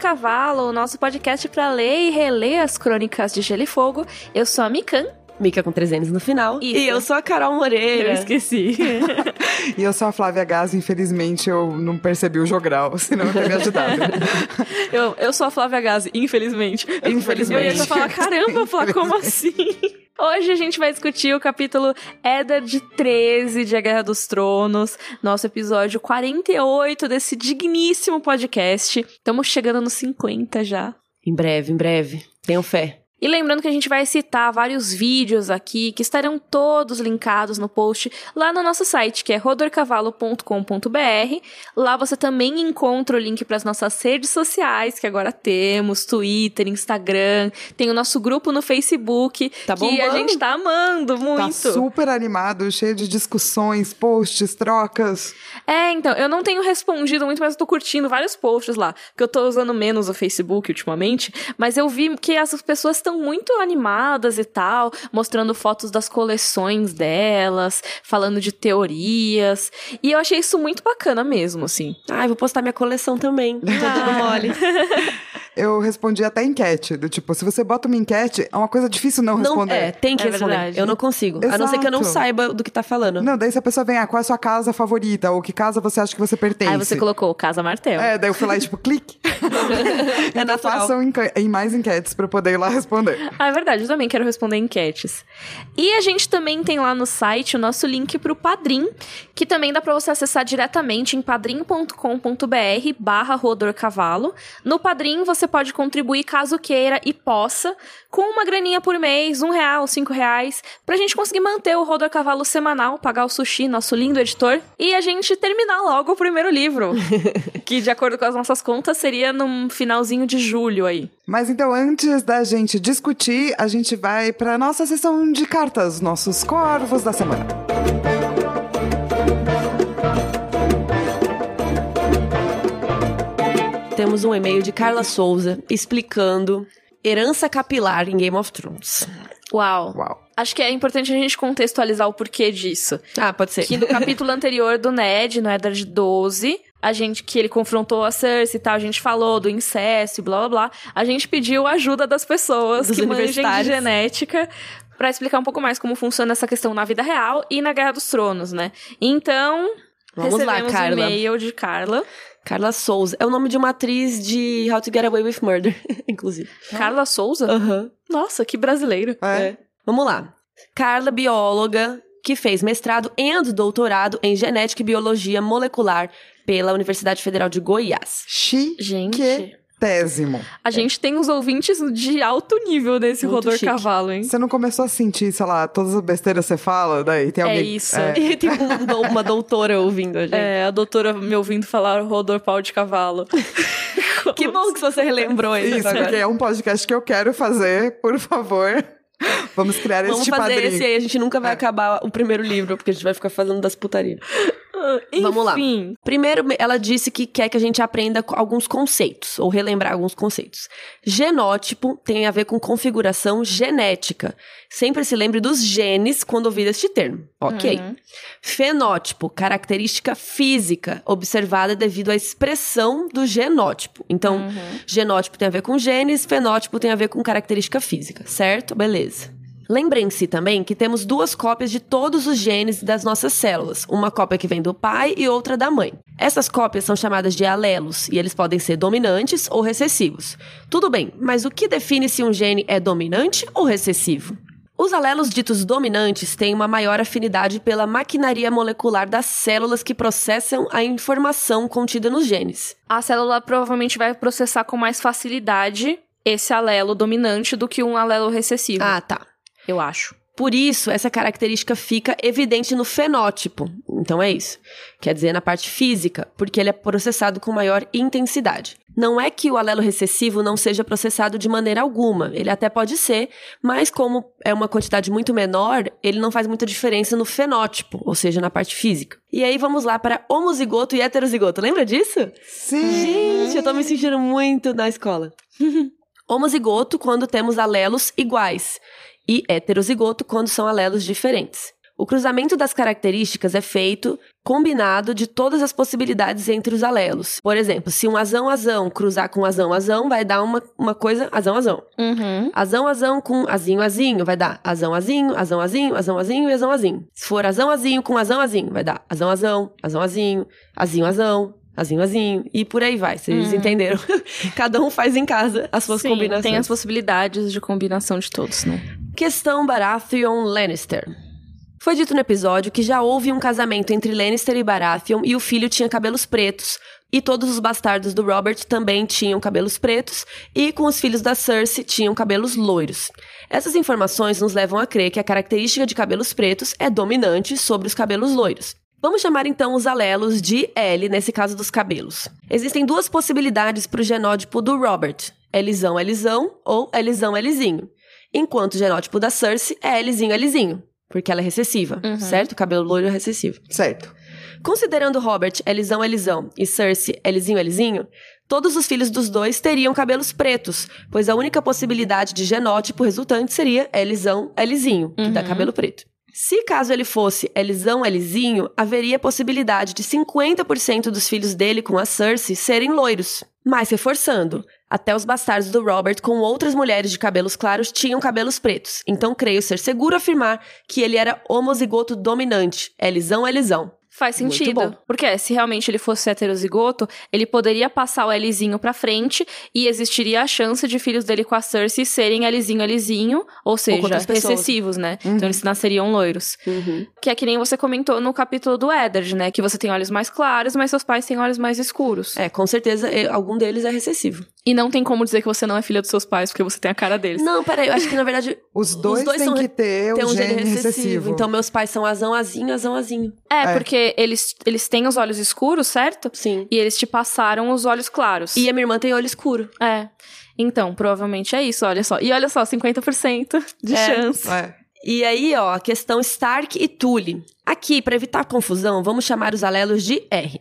Cavalo, o nosso podcast para ler e reler as crônicas de Gelo e Fogo. Eu sou a Mikan. Mica com três N's no final. Isso. E eu sou a Carol Moreira. Eu esqueci. E eu sou a Flávia Gás, infelizmente eu não percebi o jogral, senão eu teria me ajudado. eu, eu sou a Flávia Gazi, infelizmente. Infelizmente. Eu ia só falar, caramba, falar como assim? Hoje a gente vai discutir o capítulo Eddard 13 de A Guerra dos Tronos, nosso episódio 48 desse digníssimo podcast. Estamos chegando nos 50 já. Em breve, em breve. Tenham fé. E lembrando que a gente vai citar vários vídeos aqui que estarão todos linkados no post lá no nosso site, que é rodorcavalo.com.br. Lá você também encontra o link para as nossas redes sociais, que agora temos, Twitter, Instagram, tem o nosso grupo no Facebook, Tá que a gente tá amando muito. Tá super animado, cheio de discussões, posts, trocas. É, então, eu não tenho respondido muito, mas eu tô curtindo vários posts lá, porque eu tô usando menos o Facebook ultimamente, mas eu vi que as pessoas estão muito animadas e tal, mostrando fotos das coleções delas, falando de teorias, e eu achei isso muito bacana mesmo, assim. Ai, vou postar minha coleção também. Tô dando mole. Eu respondi até enquete, do tipo, se você bota uma enquete, é uma coisa difícil não Não, responder. é, tem que É responder. verdade. Eu não consigo. A não ser que eu não Exato. saiba do que tá falando. Não, daí se a pessoa vem, ah, qual é a sua casa favorita? Ou que casa você acha que você pertence? Aí você colocou Casa Martel. É, daí eu fui lá e tipo, clique. É natural. Façam enque- em mais enquetes pra eu poder ir lá responder. Ah, é verdade, eu também quero responder enquetes. E a gente também tem lá no site o nosso link pro Padrim, que também dá pra você acessar diretamente em padrim.com.br barra rodorcavalo. No Padrim você pode contribuir caso queira e possa, com uma graninha por mês, um real, cinco reais, pra gente conseguir manter o Rodor Cavalo semanal, pagar o sushi, nosso lindo editor, e a gente terminar logo o primeiro livro, que de acordo com as nossas contas seria num finalzinho de julho aí. Mas então, antes da gente discutir, a gente vai pra nossa sessão de cartas, nossos corvos da semana. Temos um e-mail de Carla Souza explicando herança capilar em Game of Thrones. Uau. Uau. Acho que é importante a gente contextualizar o porquê disso. Ah, pode ser. Que no capítulo anterior do Ned, no Eddard 12, a gente, que ele confrontou a Cersei e tal, a gente falou do incesto e blá blá blá. A gente pediu ajuda das pessoas Dos que manjem de genética pra explicar um pouco mais como funciona essa questão na vida real e na Guerra dos Tronos, né? Então, Vamos lá, recebemos Carla. um e-mail de Carla. Carla Souza. É o nome de uma atriz de How to Get Away with Murder, inclusive. Carla Souza? Aham. Nossa, que brasileiro. É. Vamos lá. Carla, bióloga, que fez mestrado e doutorado em genética e biologia molecular pela Universidade Federal de Goiás. Gente, Chiquetésimo. a gente tem uns ouvintes de alto nível nesse Muito Rodor chique. Cavalo, hein? Você não começou a sentir, sei lá, todas as besteiras que você fala, daí tem É alguém... isso. E tem um uma doutora ouvindo a gente. É, a doutora me ouvindo falar Rodor Pau de Cavalo. Que bom que você relembrou isso, Isso, porque agora. é um podcast que eu quero fazer, por favor. Vamos criar Vamos este fazer padrinho. esse aí, a gente nunca vai É. acabar o primeiro livro, porque a gente vai ficar falando das putarias. Vamos lá. Enfim. Primeiro, ela disse que quer que a gente aprenda alguns conceitos, ou relembrar alguns conceitos. Genótipo tem a ver com configuração genética. Sempre se lembre dos genes quando ouvir este termo. Ok. Uhum. Fenótipo, característica física, observada devido à expressão do genótipo. Então, Uhum. genótipo tem a ver com genes, fenótipo tem a ver com característica física, certo? Beleza. Lembrem-se também que temos duas cópias de todos os genes das nossas células, uma cópia que vem do pai e outra da mãe. Essas cópias são chamadas de alelos e eles podem ser dominantes ou recessivos. Tudo bem, mas o que define se um gene é dominante ou recessivo? Os alelos ditos dominantes têm uma maior afinidade pela maquinaria molecular das células que processam a informação contida nos genes. A célula provavelmente vai processar com mais facilidade esse alelo dominante do que um alelo recessivo. Ah, tá. Eu acho. Por isso, essa característica fica evidente no fenótipo. Então é isso. Quer dizer, na parte física, porque ele é processado com maior intensidade. Não é que o alelo recessivo não seja processado de maneira alguma. Ele até pode ser, mas como é uma quantidade muito menor, ele não faz muita diferença no fenótipo, ou seja, na parte física. E aí vamos lá para homozigoto e heterozigoto. Lembra disso? Sim! Gente, eu tô me sentindo muito na escola. Homozigoto quando temos alelos iguais e heterozigoto quando são alelos diferentes. O cruzamento das características é feito combinado de todas as possibilidades entre os alelos. Por exemplo, se um azão-azão cruzar com azão-azão, vai dar uma, uma coisa azão-azão. Uhum. Azão-azão com azinho-azinho, vai dar azão-azinho, azão-azinho, azão-azinho e azão-azinho. Se for azão-azinho com azão-azinho, vai dar azão-azão, azão-azinho, azinho-azão, azinho-azinho, e por aí vai. Vocês entenderam? Cada um faz em casa as suas Sim, combinações. tem as possibilidades de combinação de todos, né? Questão Baratheon Lannister. Foi dito no episódio que já houve um casamento entre Lannister e Baratheon e o filho tinha cabelos pretos, e todos os bastardos do Robert também tinham cabelos pretos, e com os filhos da Cersei tinham cabelos loiros. Essas informações nos levam a crer que a característica de cabelos pretos é dominante sobre os cabelos loiros. Vamos chamar então os alelos de L nesse caso dos cabelos. Existem duas possibilidades para o genótipo do Robert: Elisão Elisão ou Elisão Elizinho. Enquanto o genótipo da Cersei é Elizinho Elizinho, porque ela é recessiva, certo? O cabelo loiro é recessivo. Certo. Considerando Robert Elisão Elisão e Cersei Elizinho Elizinho, todos os filhos dos dois teriam cabelos pretos, pois a única possibilidade de genótipo resultante seria Elisão Elizinho, que dá cabelo preto. Se caso ele fosse Elisão Elizinho, haveria possibilidade de 50% dos filhos dele com a Cersei serem loiros. Mas reforçando, até os bastardos do Robert com outras mulheres de cabelos claros tinham cabelos pretos. Então creio ser seguro afirmar que ele era homozigoto dominante, Elisão Elisão. Faz sentido. Porque se realmente ele fosse heterozigoto, ele poderia passar o Lzinho pra frente e existiria a chance de filhos dele com a Cersei serem Lzinho, Lzinho, ou seja, pessoas. recessivos, né? Então eles nasceriam loiros. Que é que nem você comentou no capítulo do Eddard, né? Que você tem olhos mais claros, mas seus pais têm olhos mais escuros. É, com certeza algum deles é recessivo. E não tem como dizer que você não é filha dos seus pais, porque você tem a cara deles. Não, peraí, eu acho que na verdade Os dois, dois têm são que ter um gene gene recessivo. recessivo. Então meus pais são azão, azinho, azão, azinho. É, É. porque eles, eles têm os olhos escuros, certo? Sim. E eles te passaram os olhos claros. E a minha irmã tem olho escuro. É. Então, provavelmente é isso, olha só. E olha só, 50% de É. chance. É. E aí, ó, a questão Stark e Tully. Aqui, para evitar confusão, vamos chamar os alelos de R.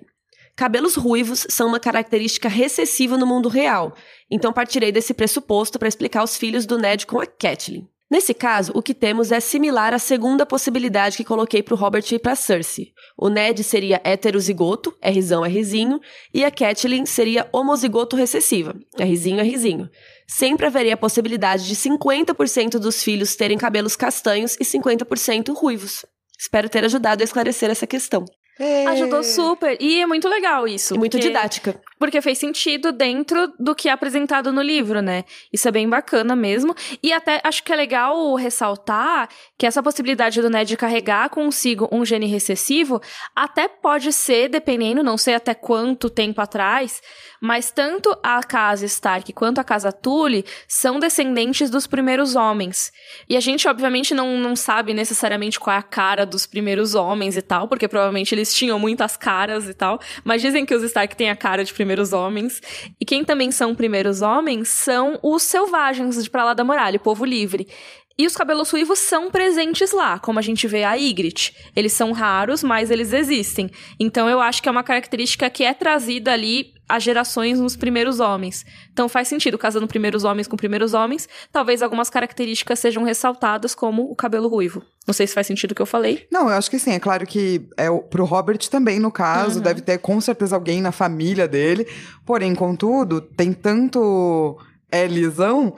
Cabelos ruivos são uma característica recessiva no mundo real, então partirei desse pressuposto para explicar os filhos do Ned com a Catelyn. Nesse caso, o que temos é similar à segunda possibilidade que coloquei para o Robert e para Cersei. O Ned seria heterozigoto, Rzão, Rzinho, e a Catelyn seria homozigoto recessiva, Rzinho, Rzinho. Sempre haveria a possibilidade de 50% dos filhos terem cabelos castanhos e 50% ruivos. Espero ter ajudado a esclarecer essa questão. É. Ajudou super. E é muito legal isso. E muito didática. Porque fez sentido dentro do que é apresentado no livro, né? Isso é bem bacana mesmo. E até acho que é legal ressaltar que essa possibilidade do Ned carregar consigo um gene recessivo até pode ser, dependendo, não sei até quanto tempo atrás, mas tanto a casa Stark quanto a casa Tully são descendentes dos primeiros homens. E a gente, obviamente, não, não sabe necessariamente qual é a cara dos primeiros homens e tal, porque provavelmente eles tinham muitas caras e tal. Mas dizem que os Stark têm a cara de primeiros homens. E quem também são primeiros homens são os selvagens de pra lá da muralha, o povo livre. E os cabelos ruivos são presentes lá, como a gente vê a Ygritte. Eles são raros, mas eles existem. Então eu acho que é uma característica que é trazida ali às gerações nos primeiros homens. Então faz sentido, casando primeiros homens com primeiros homens, talvez algumas características sejam ressaltadas, como o cabelo ruivo. Não sei se faz sentido o que eu falei. Não, eu acho que sim. É claro que é o- pro Robert também, no caso, deve ter com certeza alguém na família dele. Porém, contudo, tem tanto Elisão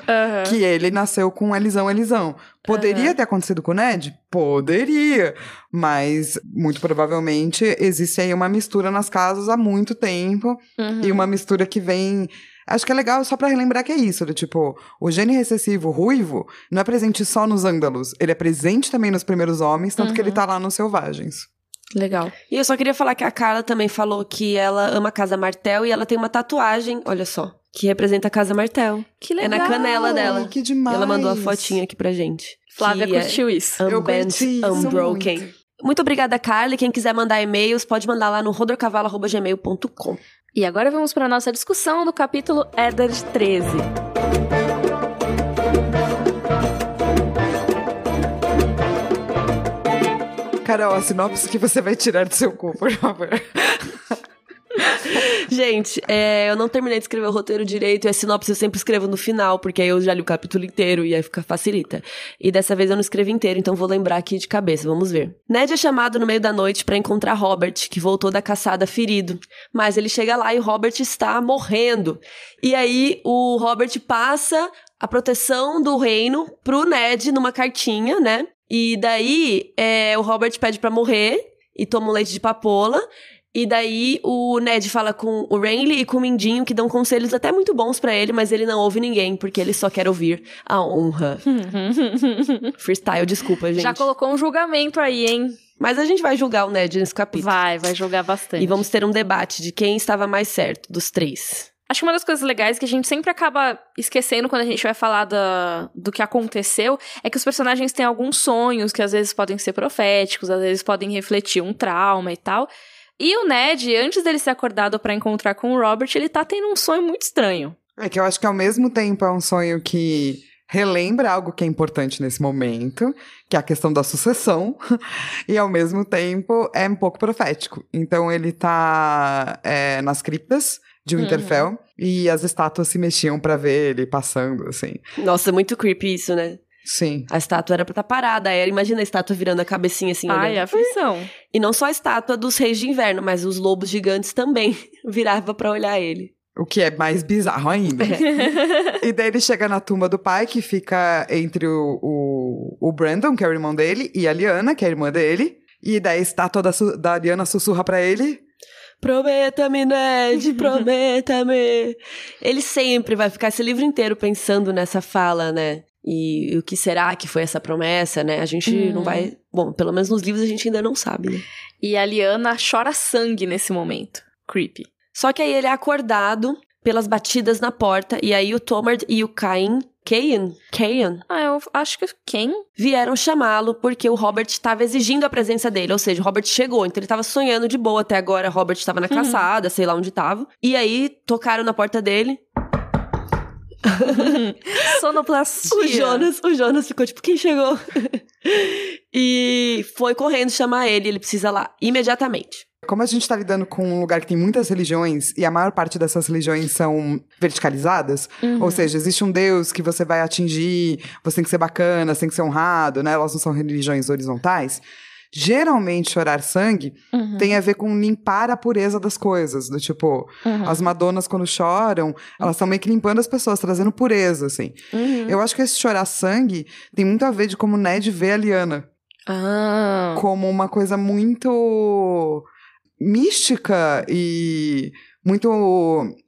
que ele nasceu com Elisão Elisão. Poderia ter acontecido com o Ned? Poderia. Mas, muito provavelmente, existe aí uma mistura nas casas há muito tempo. Uhum. E uma mistura que vem. Acho que é legal só pra relembrar que é isso, do tipo, o gene recessivo ruivo não é presente só nos ândalos, ele é presente também nos primeiros homens, tanto que ele tá lá nos selvagens. Legal. E eu só queria falar que a Carla também falou que ela ama a Casa Martel e ela tem uma tatuagem, olha só, que representa a Casa Martel. Que É legal. na canela dela. Que demais. Ela mandou a fotinha aqui pra gente. Flávia que é curtiu isso. Eu Unbent, curti isso Unbroken. muito. Muito obrigada, Carla. E Quem quiser mandar e-mails, pode mandar lá no rodorcavalo.gmail.com. E agora vamos para nossa discussão do capítulo Eddard 13. Carol, a sinopse que você vai tirar do seu cu, por favor. Gente, é, eu não terminei de escrever o roteiro direito e a sinopse eu sempre escrevo no final, porque aí eu já li o capítulo inteiro e aí fica facilita. E dessa vez eu não escrevi inteiro, então vou lembrar aqui de cabeça, vamos ver. Ned é chamado no meio da noite para encontrar Robert, que voltou da caçada ferido. Mas ele chega lá e Robert está morrendo. E aí o Robert passa a proteção do reino pro Ned numa cartinha, né? E daí é, o Robert pede para morrer e toma um leite de papola. E daí o Ned fala com o Renly e com o Mindinho, que dão conselhos até muito bons para ele, mas ele não ouve ninguém, porque ele só quer ouvir a honra. Freestyle, desculpa, gente. Já colocou um julgamento aí, hein? Mas a gente vai julgar o Ned nesse capítulo. Vai, vai julgar bastante. E vamos ter um debate de quem estava mais certo dos três. Acho que uma das coisas legais que a gente sempre acaba esquecendo quando a gente vai falar da, do que aconteceu é que os personagens têm alguns sonhos que às vezes podem ser proféticos, às vezes podem refletir um trauma e tal. E o Ned, antes dele ser acordado para encontrar com o Robert, ele tá tendo um sonho muito estranho. É que eu acho que ao mesmo tempo é um sonho que relembra algo que é importante nesse momento, que é a questão da sucessão, e ao mesmo tempo é um pouco profético. Então ele tá é, nas criptas de Winterfell uhum. e as estátuas se mexiam para ver ele passando, assim. Nossa, muito creepy isso, né? Sim. A estátua era pra estar tá parada. Era, imagina a estátua virando a cabecinha assim. Ai, olhando. aflição. E não só a estátua dos reis de inverno, mas os lobos gigantes também virava para olhar ele. O que é mais bizarro ainda. É. e daí ele chega na tumba do pai, que fica entre o, o, o, Brandon, que é o irmão dele, e a Liana, que é a irmã dele. E daí a estátua da, da Liana sussurra para ele: Prometa-me, Ned, prometa-me. ele sempre vai ficar esse livro inteiro pensando nessa fala, né? E, o que será que foi essa promessa, né? A gente hum. não vai. Bom, pelo menos nos livros a gente ainda não sabe, né? E a Liana chora sangue nesse momento. Creepy. Só que aí ele é acordado pelas batidas na porta, e aí o Tomard e o Cain. Cain? Cain? Ah, eu acho que quem? Vieram chamá-lo porque o Robert estava exigindo a presença dele. Ou seja, o Robert chegou, então ele estava sonhando de boa até agora. Robert estava na uhum. caçada, sei lá onde estava. E aí tocaram na porta dele. Sonoplastia. O Jonas, o Jonas ficou tipo, quem chegou? e foi correndo chamar ele, ele precisa lá imediatamente. Como a gente está lidando com um lugar que tem muitas religiões e a maior parte dessas religiões são verticalizadas, uhum. ou seja, existe um Deus que você vai atingir, você tem que ser bacana, você tem que ser honrado, né? Elas não são religiões horizontais. Geralmente, chorar sangue uhum. tem a ver com limpar a pureza das coisas. Do tipo, uhum. as Madonas, quando choram, elas estão meio que limpando as pessoas, trazendo pureza, assim. Uhum. Eu acho que esse chorar sangue tem muito a ver de como Ned vê a Liana. Ah. Como uma coisa muito mística e muito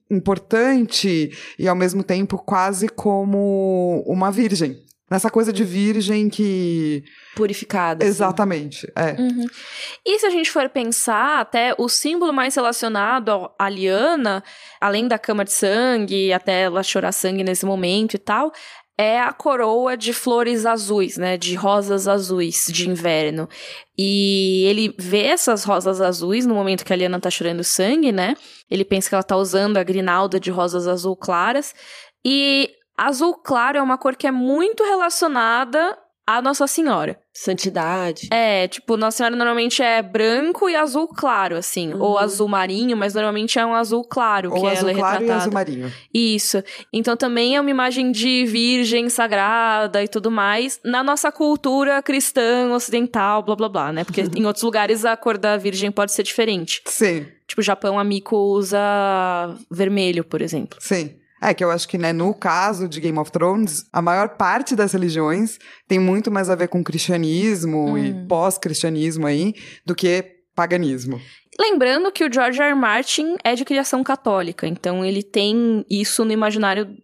importante e ao mesmo tempo quase como uma virgem. Nessa coisa de virgem que. Purificada. Exatamente, assim. é. Uhum. E se a gente for pensar, até o símbolo mais relacionado à Liana, além da cama de sangue, até ela chorar sangue nesse momento e tal, é a coroa de flores azuis, né? De rosas azuis de inverno. E ele vê essas rosas azuis no momento que a Liana tá chorando sangue, né? Ele pensa que ela tá usando a grinalda de rosas azul claras. E Azul claro é uma cor que é muito relacionada à Nossa Senhora. Santidade. É, tipo, Nossa Senhora normalmente é branco e azul claro, assim. Uhum. Ou azul marinho, mas normalmente é um azul claro ou que azul ela é claro retratada. e azul marinho. Isso. Então também é uma imagem de virgem sagrada e tudo mais. Na nossa cultura cristã, ocidental, blá blá blá, né? Porque em outros lugares a cor da virgem pode ser diferente. Sim. Tipo, o Japão, a Miko usa vermelho, por exemplo. Sim. É que eu acho que, né, no caso de Game of Thrones, a maior parte das religiões tem muito mais a ver com cristianismo hum. e pós-cristianismo aí do que paganismo. Lembrando que o George R. R. Martin é de criação católica, então ele tem isso no imaginário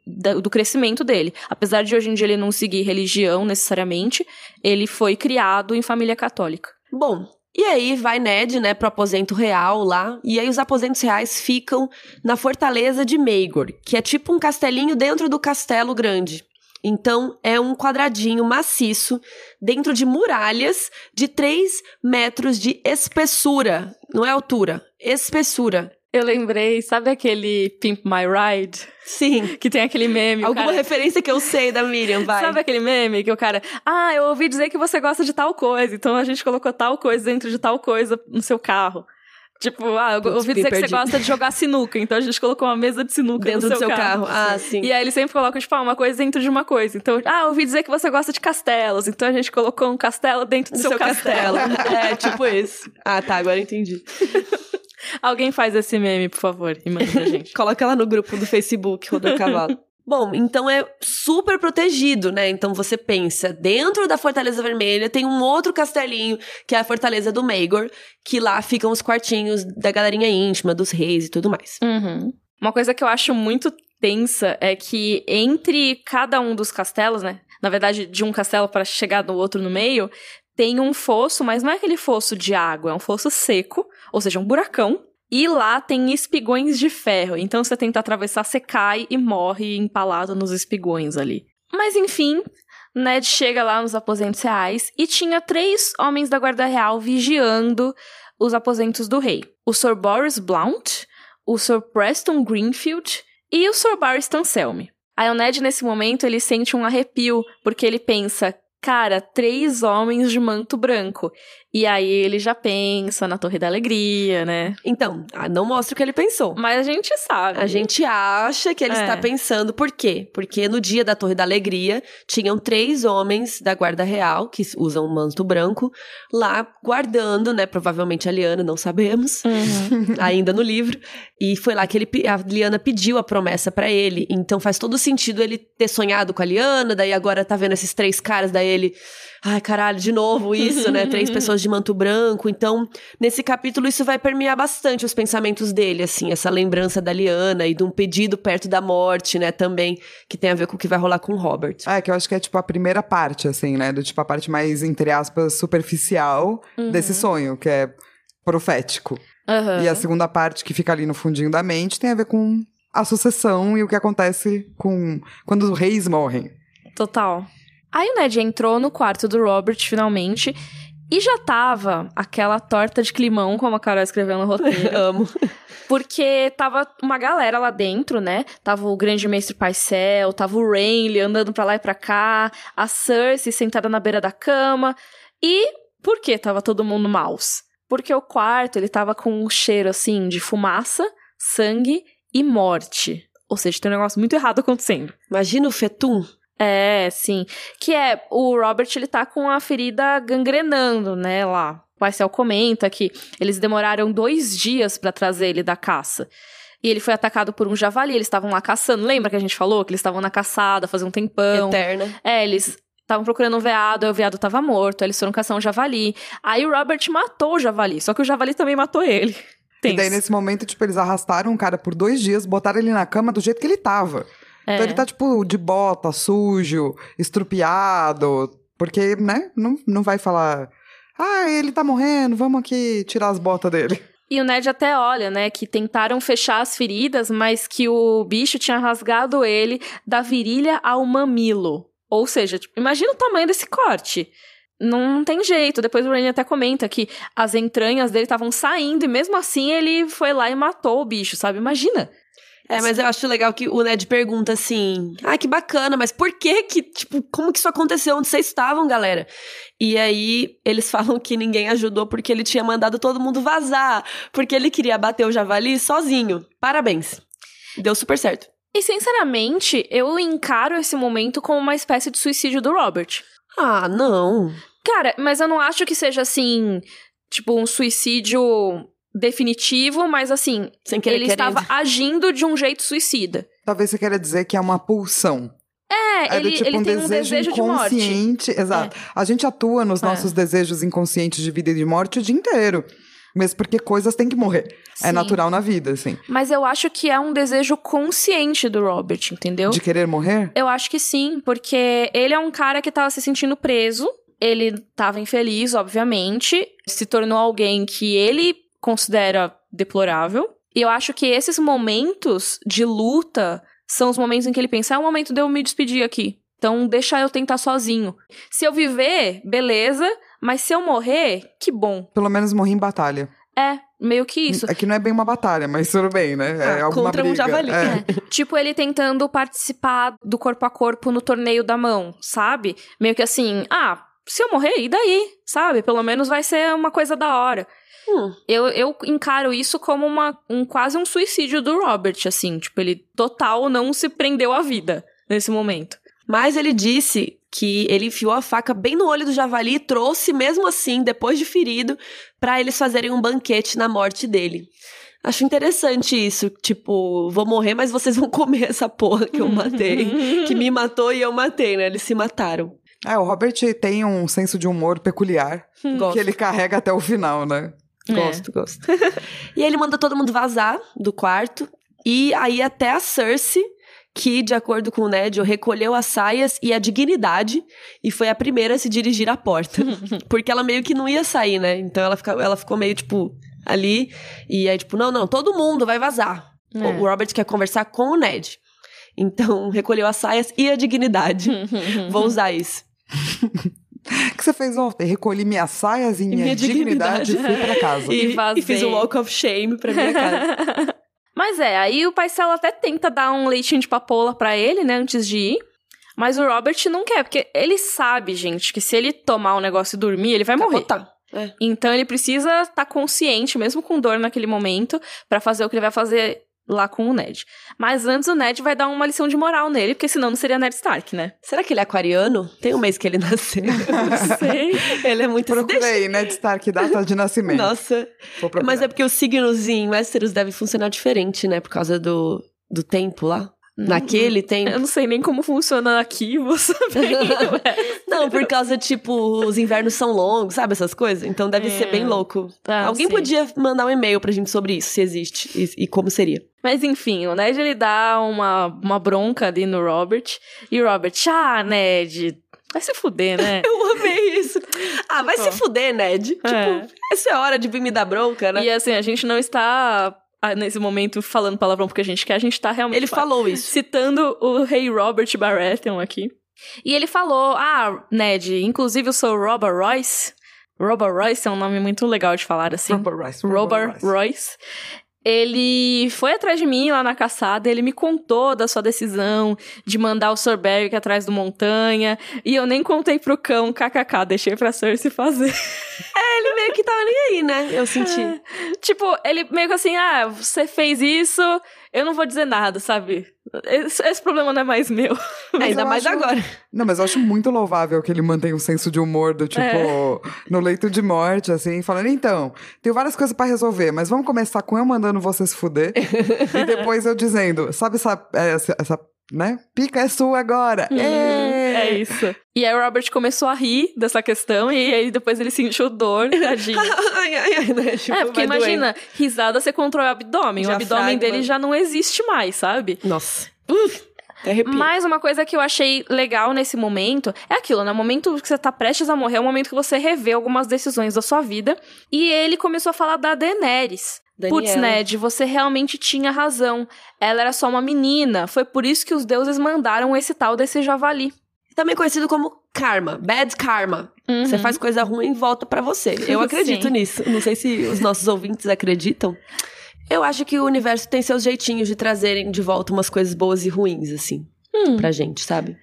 do crescimento dele. Apesar de hoje em dia ele não seguir religião necessariamente, ele foi criado em família católica. Bom, e aí vai Ned, né, pro aposento real lá, e aí os aposentos reais ficam na fortaleza de Maegor, que é tipo um castelinho dentro do castelo grande. Então, é um quadradinho maciço dentro de muralhas de 3 metros de espessura. Não é altura, espessura. Eu lembrei, sabe aquele Pimp My Ride? Sim. Que tem aquele meme. Alguma cara... referência que eu sei da Miriam, vai. Sabe aquele meme que o cara. Ah, eu ouvi dizer que você gosta de tal coisa, então a gente colocou tal coisa dentro de tal coisa no seu carro. Tipo, ah, eu Putz, ouvi dizer que perdi. você gosta de jogar sinuca, então a gente colocou uma mesa de sinuca Dentro no do seu carro. carro. Ah, sim. E aí eles sempre colocam, tipo, ah, uma coisa dentro de uma coisa. Então, ah, ouvi dizer que você gosta de castelos, então a gente colocou um castelo dentro do, Do seu, castelo. é, tipo isso. Ah, tá, agora eu entendi. Alguém faz esse meme, por favor, e manda pra gente. Coloca lá no grupo do Facebook, Rodor Cavalo. Bom, então é super protegido, né? Então você pensa, dentro da Fortaleza Vermelha tem um outro castelinho, que é a Fortaleza do Maegor, que lá ficam os quartinhos da galerinha íntima, dos reis e tudo mais. Uhum. Uma coisa que eu acho muito tensa é que entre cada um dos castelos, né? Na verdade, de um castelo para chegar no outro no meio, tem um fosso, mas não é aquele fosso de água, é um fosso seco, ou seja, um buracão. E lá tem espigões de ferro. Então, você tenta atravessar, você cai e morre empalado nos espigões ali. Mas enfim, Ned chega lá nos aposentos reais e tinha três homens da Guarda Real vigiando os aposentos do rei: o Sir Boris Blount, o Sir Preston Greenfield e o Sir Boris Tanselme. Aí o Ned, nesse momento, ele sente um arrepio, porque ele pensa, cara, três homens de manto branco. E aí ele já pensa na Torre da Alegria, né? Então, ah, não mostra o que ele pensou. Mas a gente sabe. A gente acha que ele É. está pensando por quê? Porque no dia da Torre da Alegria tinham três homens da Guarda Real, que usam um manto branco, lá guardando, né? Provavelmente a Liana, não sabemos, Uhum. ainda no livro. E foi lá que ele, a Liana pediu a promessa pra ele. Então faz todo sentido ele ter sonhado com a Liana, daí agora tá vendo esses três caras, daí ele. Ai, caralho, de novo isso, né? Três pessoas de manto branco. Então, nesse capítulo, isso vai permear bastante os pensamentos dele, assim, essa lembrança da Liana e de um pedido perto da morte, né? Também, que tem a ver com o que vai rolar com o Robert. É, que eu acho que é tipo a primeira parte, assim, né? Do tipo a parte mais, entre aspas, superficial desse sonho, que é profético. Aham. E a segunda parte, que fica ali no fundinho da mente, tem a ver com a sucessão e o que acontece com quando os reis morrem. Total. Aí o Ned entrou no quarto do Robert, finalmente, e já tava aquela torta de climão, como a Carol escreveu no roteiro. Amo. Porque tava uma galera lá dentro, né? Tava o grande mestre Paisel, tava o Renly andando pra lá e pra cá, a Cersei sentada na beira da cama. E por que tava todo mundo maus? Porque o quarto, ele tava com um cheiro, assim, de fumaça, sangue e morte. Ou seja, tem um negócio muito errado acontecendo. Imagina o Fetum. É, sim. Que é, o Robert, ele tá com a ferida gangrenando, né, lá. O Paisel comenta que eles demoraram dois dias pra trazer ele da caça. E ele foi atacado por um javali, eles estavam lá caçando. Lembra que a gente falou que eles estavam na caçada fazia um tempão? Eterna. É, eles estavam procurando um veado, aí o veado tava morto, aí eles foram caçar um javali. Aí o Robert matou o javali, só que o javali também matou ele. E daí, nesse momento, tipo, eles arrastaram o cara por dois dias, botaram ele na cama do jeito que ele tava. É. Então ele tá, tipo, de bota, sujo, estrupiado. Porque, né, não, não vai falar. Ah, ele tá morrendo, vamos aqui tirar as botas dele. E o Ned até olha, né, que tentaram fechar as feridas, mas que o bicho tinha rasgado ele da virilha ao mamilo. Ou seja, tipo, imagina o tamanho desse corte. Não, não tem jeito. Depois o Rainy até comenta que as entranhas dele estavam saindo e mesmo assim ele foi lá e matou o bicho, sabe? Imagina. É, mas eu acho legal que o Ned pergunta assim: ah, que bacana, mas por que que, tipo, como que isso aconteceu? Onde vocês estavam, galera? E aí eles falam que ninguém ajudou porque ele tinha mandado todo mundo vazar, porque ele queria bater o javali sozinho. Parabéns. Deu super certo. E sinceramente, eu encaro esse momento como uma espécie de suicídio do Robert. Ah, não. Cara, mas eu não acho que seja assim, tipo, um suicídio definitivo, mas assim, Sem ele querendo. estava agindo de um jeito suicida. Talvez você queira dizer que é uma pulsão. É, É ele, do tipo ele um tem um desejo desejo de morte. inconsciente. Exato. A gente atua nos É. nossos desejos inconscientes de vida e de morte o dia inteiro. Mesmo porque coisas têm que morrer. É Sim. natural na vida, assim. Mas eu acho que é um desejo consciente do Robert, entendeu? De querer morrer? Eu acho que sim, porque ele é um cara que tava se sentindo preso, ele tava infeliz, obviamente, se tornou alguém que ele considera deplorável. E eu acho que esses momentos de luta são os momentos em que ele pensa: é o momento de eu me despedir aqui. Então, deixa eu tentar sozinho. Se eu viver, beleza, mas se eu morrer, que bom. Pelo menos morri em batalha. É, meio que isso. É que não é bem uma batalha, mas tudo bem, né? É Ah, alguma contra um briga. javali. É. Tipo, ele tentando participar do corpo a corpo no torneio da mão, sabe? Meio que assim, ah, se eu morrer, e daí? Sabe? Pelo menos vai ser uma coisa da hora. Hum. Eu, eu encaro isso como uma, um quase um suicídio do Robert, assim. Tipo, ele total não se prendeu à vida nesse momento. Mas ele disse que ele enfiou a faca bem no olho do javali e trouxe, mesmo assim, depois de ferido, para eles fazerem um banquete na morte dele. Acho interessante isso. Tipo, vou morrer, mas vocês vão comer essa porra que eu matei. que me matou e eu matei, né? Eles se mataram. É, o Robert tem um senso de humor peculiar Gosto. que ele carrega até o final, né? É. Gosto, gosto. e ele manda todo mundo vazar do quarto. E aí até a Cersei, que, de acordo com o Ned, recolheu as saias e a dignidade e foi a primeira a se dirigir à porta. Porque ela meio que não ia sair, né? Então ela, fica, ela ficou meio, tipo, ali. E aí, tipo, não, não, todo mundo vai vazar. É. O Robert quer conversar com o Ned. Então, recolheu as saias e a dignidade. Vou usar isso. O que você fez ontem? Recolhi minhas saias e minha, dignidade, dignidade, e fui pra casa. E E, e fiz um walk of shame pra minha cara. Mas é, aí o Paisel até tenta dar um leitinho de papoula pra ele, né, antes de ir. Mas o Robert não quer, porque ele sabe, gente, que se ele tomar um negócio e dormir, ele vai morrer. Capotar. É. Então ele precisa estar consciente, mesmo com dor naquele momento, pra fazer o que ele vai fazer lá com o Ned. Mas antes o Ned vai dar uma lição de moral nele, porque senão não seria Ned Stark, né? Será que ele é aquariano? Tem um mês que ele nasceu. Não sei. ele é muito... Deixa- Procurei, Ned Stark, data de nascimento. Nossa. Mas é porque os signos em Westeros devem funcionar diferente, né? Por causa do, do tempo lá. Naquele tempo. Eu não sei nem como funciona aqui, vou saber. Não, por causa, tipo, os invernos são longos, sabe? Essas coisas. Então deve É. ser bem louco. Ah, Alguém sim. podia mandar um e-mail pra gente sobre isso, se existe. E, e como seria. Mas enfim, o Ned ele dá uma, uma bronca ali no Robert. E o Robert, ah, Ned, vai se fuder, né? Eu amei isso. Ah, vai Tipo, se fuder, Ned. Tipo, é. essa é a hora de vir me dar bronca, né? E assim, a gente não está nesse momento falando palavrão porque a gente quer, a gente tá realmente Ele falou isso. citando o rei Robert Baratheon aqui. E ele falou: Ah, Ned, inclusive o seu Robert Royce. Robert Royce é um nome muito legal de falar assim. Robert Rice. Robert Rice. Royce. Ele foi atrás de mim lá na caçada, ele me contou da sua decisão de mandar o Sir Beric atrás do montanha, e eu nem contei pro cão, kkk, deixei pra Cersei fazer. Ele meio que tava nem aí, né? Eu senti. tipo, ele meio que assim, ah, você fez isso, eu não vou dizer nada, sabe? Esse, esse problema não é mais meu. Ainda eu mais acho- agora. Não, mas eu acho muito louvável que ele mantenha um senso de humor do tipo, É. no leito de morte, assim, falando, então, tenho várias coisas pra resolver, mas vamos começar com eu mandando você se fuder. e depois eu dizendo, sabe essa, essa, essa, né? Pica é sua agora. É É. isso. E aí o Robert começou a rir dessa questão, e aí depois ele sentiu dor, tadinho. ai, ai, ai, né? Tipo, É, porque vai doendo. imagina, risada você controla o abdômen. O Diafragma. abdômen dele já não existe mais, sabe? Nossa. Uf. Mas uma coisa que eu achei legal nesse momento é aquilo, né? O momento que você tá prestes a morrer é o momento que você revê algumas decisões da sua vida. E ele começou a falar da Daenerys. Daniela. Putz, Ned, você realmente tinha razão. Ela era só uma menina. Foi por isso que os deuses mandaram esse tal desse javali. Também conhecido como karma, bad karma. Uhum. Você faz coisa ruim e volta pra você. Eu acredito Sim. nisso. Não sei se os nossos ouvintes acreditam. Eu acho que o universo tem seus jeitinhos de trazerem de volta umas coisas boas e ruins, assim, Hum. pra gente, sabe?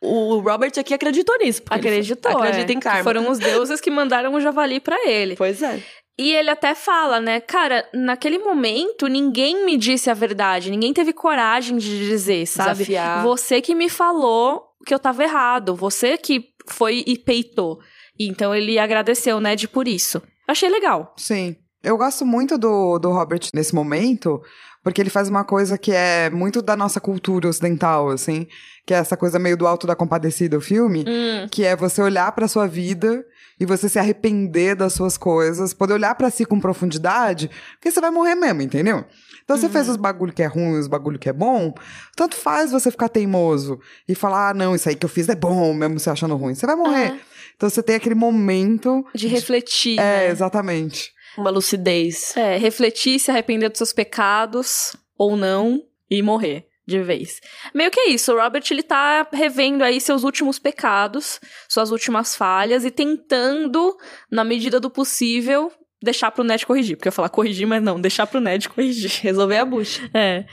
O Robert aqui acreditou nisso. ele Acreditou, Acredita é, em karma. Foram os deuses que mandaram o javali pra ele. Pois é. E ele até fala, né, cara, naquele momento ninguém me disse a verdade, ninguém teve coragem de dizer, sabe? Desafiar. Você que me falou que eu tava errado, você que foi e peitou. Então ele agradeceu, Ned, por isso. Achei legal. Sim. Eu gosto muito do, do Robert nesse momento, porque ele faz uma coisa que é muito da nossa cultura ocidental, assim, que é essa coisa meio do alto da compadecida, o filme, Hum, que é você olhar pra sua vida e você se arrepender das suas coisas, poder olhar pra si com profundidade, porque você vai morrer mesmo, entendeu? Então você fez os bagulho que é ruim, os bagulho que é bom, tanto faz você ficar teimoso e falar, ah, não, isso aí que eu fiz é bom, mesmo você achando ruim. Você vai morrer. É. Então você tem aquele momento. de refletir. É, né? exatamente. Uma lucidez. É, refletir, se arrepender dos seus pecados ou não e morrer de vez. Meio que é isso, o Robert ele tá revendo aí seus últimos pecados, suas últimas falhas e tentando, na medida do possível, deixar pro Ned corrigir. Porque eu ia falar corrigir, mas não, deixar pro Ned corrigir. Resolver a bucha. É.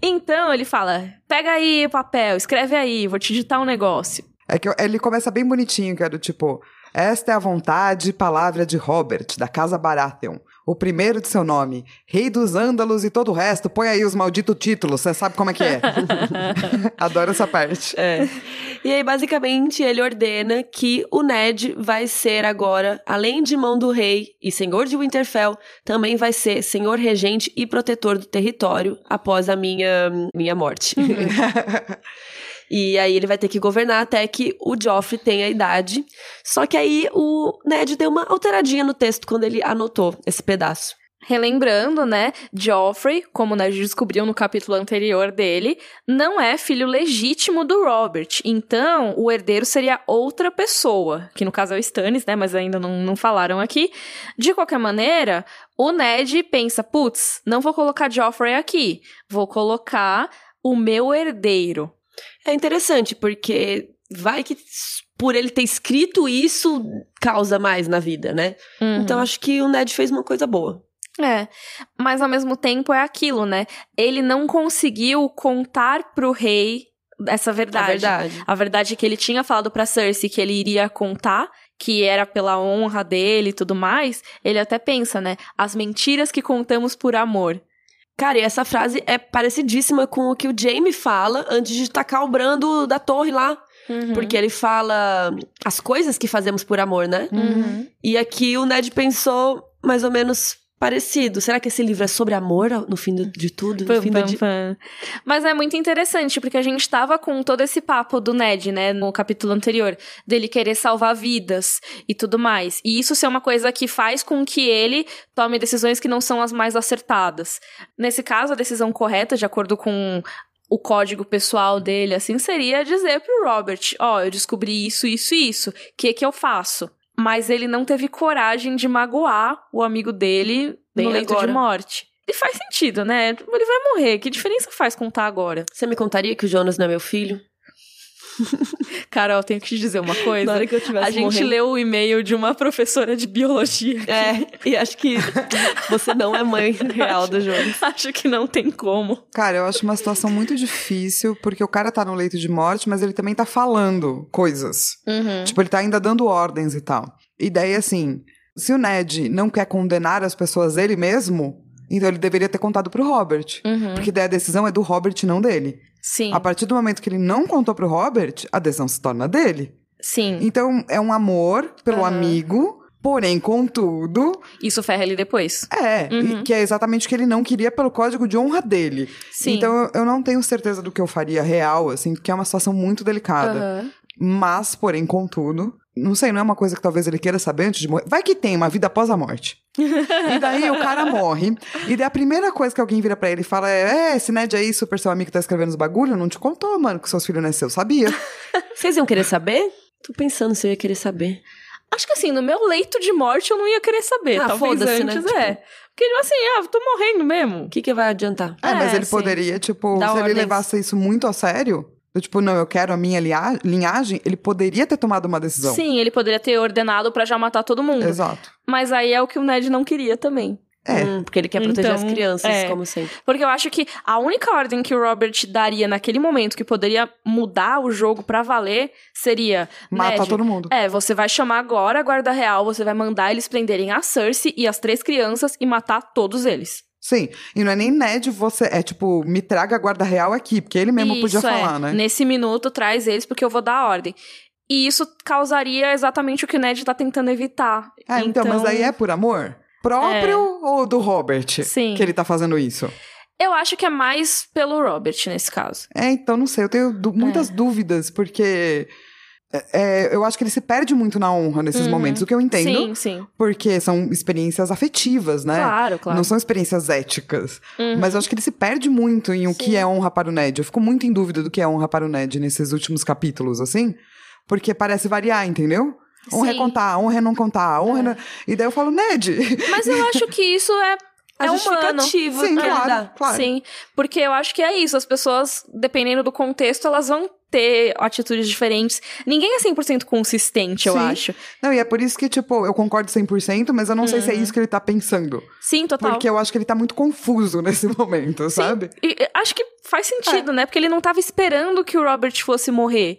Então ele fala: pega aí o papel, escreve aí, vou te digitar um negócio. É que ele começa bem bonitinho, que é do tipo. Esta é a vontade e palavra de Robert, da Casa Baratheon. O primeiro de seu nome, Rei dos Ândalos e todo o resto. Põe aí os malditos títulos, você sabe como é que é. Adoro essa parte. É. E aí, basicamente, ele ordena que o Ned vai ser agora, além de mão do rei e senhor de Winterfell, também vai ser senhor regente e protetor do território após a minha, minha morte. E aí ele vai ter que governar até que o Joffrey tenha idade. Só que aí o Ned deu uma alteradinha no texto quando ele anotou esse pedaço. Relembrando, né, Joffrey, como nós descobriu no capítulo anterior dele, não é filho legítimo do Robert. Então, o herdeiro seria outra pessoa, que no caso é o Stannis, né, mas ainda não, não falaram aqui. De qualquer maneira, o Ned pensa, putz, não vou colocar Joffrey aqui, vou colocar o meu herdeiro. É interessante, porque vai que por ele ter escrito isso causa mais na vida, né? Uhum. Então acho que o Ned fez uma coisa boa. É, mas ao mesmo tempo é aquilo, né? Ele não conseguiu contar pro rei essa verdade. A verdade. A verdade é que ele tinha falado pra Cersei que ele iria contar, que era pela honra dele e tudo mais. Ele até pensa, né? As mentiras que contamos por amor. Cara, e essa frase é parecidíssima com o que o Jamie fala antes de tacar o brando da torre lá. Uhum. Porque ele fala as coisas que fazemos por amor, né? Uhum. E aqui o Ned pensou mais ou menos parecido. Será que esse livro é sobre amor no fim do- de tudo? No Pam, fim do pam, di- pam. Mas é muito interessante, porque a gente tava com todo esse papo do Ned, né, no capítulo anterior, dele querer salvar vidas e tudo mais. E isso ser uma coisa que faz com que ele tome decisões que não são as mais acertadas. Nesse caso, a decisão correta, de acordo com o código pessoal dele, assim, seria dizer pro Robert, ó, eu descobri isso, isso e isso, o que que eu faço? Mas ele não teve coragem de magoar o amigo dele Bem no leito agora. de morte. E faz sentido, né? Ele vai morrer. Que diferença faz contar agora? Você me contaria que o Jonas não é meu filho? Carol, tenho que te dizer uma Na coisa. hora que eu tivesse A gente morrendo. leu o e-mail de uma professora de biologia. É, e acho que você não é mãe real do Jonas. Acho que não tem como. Cara, eu acho uma situação muito difícil, porque o cara tá no leito de morte, mas ele também tá falando coisas. Tipo, ele tá ainda dando ordens e tal. E daí, assim, se o Ned não quer condenar as pessoas ele mesmo, então ele deveria ter contado pro Robert. Uhum. Porque daí a decisão é do Robert, não dele. Sim, A partir do momento que ele não contou pro Robert, a decisão se torna dele. sim. Então, é um amor pelo Aham. amigo, porém, contudo, Isso ferra ele depois. é, Uhum. que é exatamente o que ele não queria pelo código de honra dele. Sim. Então eu, não tenho certeza do que eu faria real, assim, porque é uma situação muito delicada. Aham. Mas, porém, contudo, não sei, não é uma coisa que talvez ele queira saber antes de morrer. Vai que tem uma vida após a morte. e daí o cara morre. E daí a primeira coisa que alguém vira pra ele e fala é: É, esse Ned aí, super seu amigo que tá escrevendo os bagulho, não te contou, mano, que seus filhos nasceu, sabia? Vocês iam querer saber? Tô pensando se eu ia querer saber. Acho que assim, no meu leito de morte eu não ia querer saber. Ah, Talvez foda-se, né? antes, é. Porque, tipo assim, ah, tô morrendo mesmo. O que, que vai adiantar? É, mas É, ele sim. poderia, tipo, Dá se ele levasse isso muito a sério, do tipo, não, eu quero a minha linhagem, ele poderia ter tomado uma decisão. Sim, ele poderia ter ordenado pra já matar todo mundo. Exato. Mas aí é o que o Ned não queria também. É. Hum, porque ele quer proteger Então, as crianças, é. como sempre. Porque eu acho que a única ordem que o Robert daria naquele momento que poderia mudar o jogo pra valer seria. Matar todo mundo. É, você vai chamar agora a guarda real, você vai mandar eles prenderem a Cersei e as três crianças e matar todos eles. Sim. E não é nem Ned, você. É tipo, me traga a guarda real aqui, porque ele mesmo podia Isso, é. falar, né? Nesse minuto, traz eles porque eu vou dar a ordem. E isso causaria exatamente o que o Ned tá tentando evitar. Ah, então, mas aí é por amor? Próprio ou do Robert? Sim. Que ele tá fazendo isso? Eu acho que é mais pelo Robert nesse caso. É, então não sei, eu tenho du- muitas dúvidas, porque. É, é, eu acho que ele se perde muito na honra nesses Uhum. momentos, o que eu entendo. Sim, sim. Porque são experiências afetivas, né? Claro, claro. Não são experiências éticas. Uhum. Mas eu acho que ele se perde muito em o que Sim. é honra para o Ned. Eu fico muito em dúvida do que é honra para o Ned nesses últimos capítulos, assim. Porque parece variar, entendeu? Honra é Sim. contar, honra é não contar, honra é. É. não- E daí eu falo, Ned. Mas eu acho que isso é, A é humano. justificativa Sim, que claro, claro. Sim, porque eu acho que é isso. As pessoas, dependendo do contexto, elas vão ter atitudes diferentes. Ninguém é 100% consistente, eu Sim. acho. Não, e é por isso que, tipo, eu concordo 100%, mas eu não sei se é Uhum. isso que ele tá pensando. Sim, total. Porque eu acho que ele tá muito confuso nesse momento, sabe? E, acho que faz sentido, né? Porque ele não tava esperando que o Robert fosse morrer.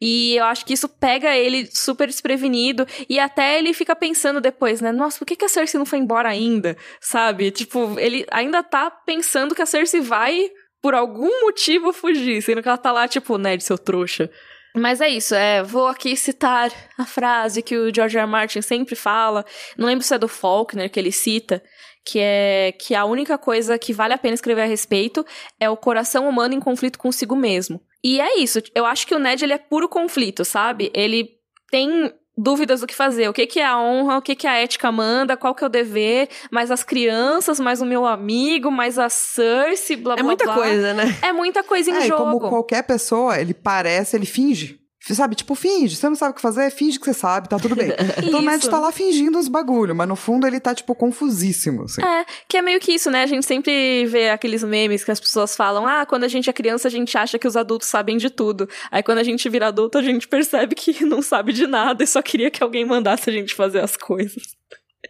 E eu acho que isso pega ele super desprevenido. E até ele fica pensando depois, né? Nossa, por que, que a Cersei não foi embora ainda? Sabe? Tipo, ele ainda tá pensando que a Cersei vai, por algum motivo, fugir. Sendo que ela tá lá, tipo, Ned, seu trouxa. Mas é isso, é, vou aqui citar a frase que o George R. R. Martin sempre fala, não lembro se é do Faulkner que ele cita, que é que a única coisa que vale a pena escrever a respeito é o coração humano em conflito consigo mesmo. E é isso, eu acho que o Ned ele é puro conflito, sabe? Ele tem dúvidas do que fazer, o que, que é a honra, o que, que a ética manda, qual que é o dever, mais as crianças, mais o meu amigo, mais a Cersei, blá, é blá, blá. É muita coisa, né? É muita coisa em é, jogo. como qualquer pessoa, ele parece, ele finge. Sabe, tipo, finge. Você não sabe o que fazer, finge que você sabe, tá tudo bem. então o Ned tá lá fingindo os bagulho, mas no fundo ele tá, tipo, confusíssimo, assim. É, que é meio que isso, né? A gente sempre vê aqueles memes que as pessoas falam: ah, quando a gente é criança, a gente acha que os adultos sabem de tudo. Aí quando a gente vira adulto, a gente percebe que não sabe de nada e só queria que alguém mandasse a gente fazer as coisas.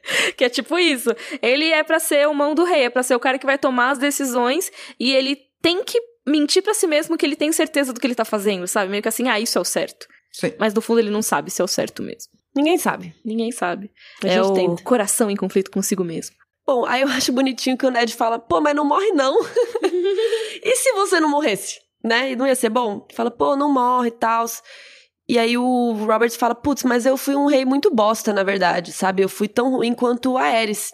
que é tipo isso. Ele é para ser o mão do rei, é pra ser o cara que vai tomar as decisões e ele tem que mentir para si mesmo que ele tem certeza do que ele tá fazendo, sabe? Meio que assim, ah, isso é o certo. Sim. Mas no fundo ele não sabe se é o certo mesmo. Ninguém sabe. Ninguém sabe. A é gente o tenta. coração em conflito consigo mesmo. Bom, aí eu acho bonitinho que o Ned fala, pô, mas não morre não. e se você não morresse? Né? E não ia ser bom? Fala, pô, não morre e tal. E aí o Robert fala, putz, mas eu fui um rei muito bosta, na verdade, sabe? Eu fui tão ruim quanto o Aerys.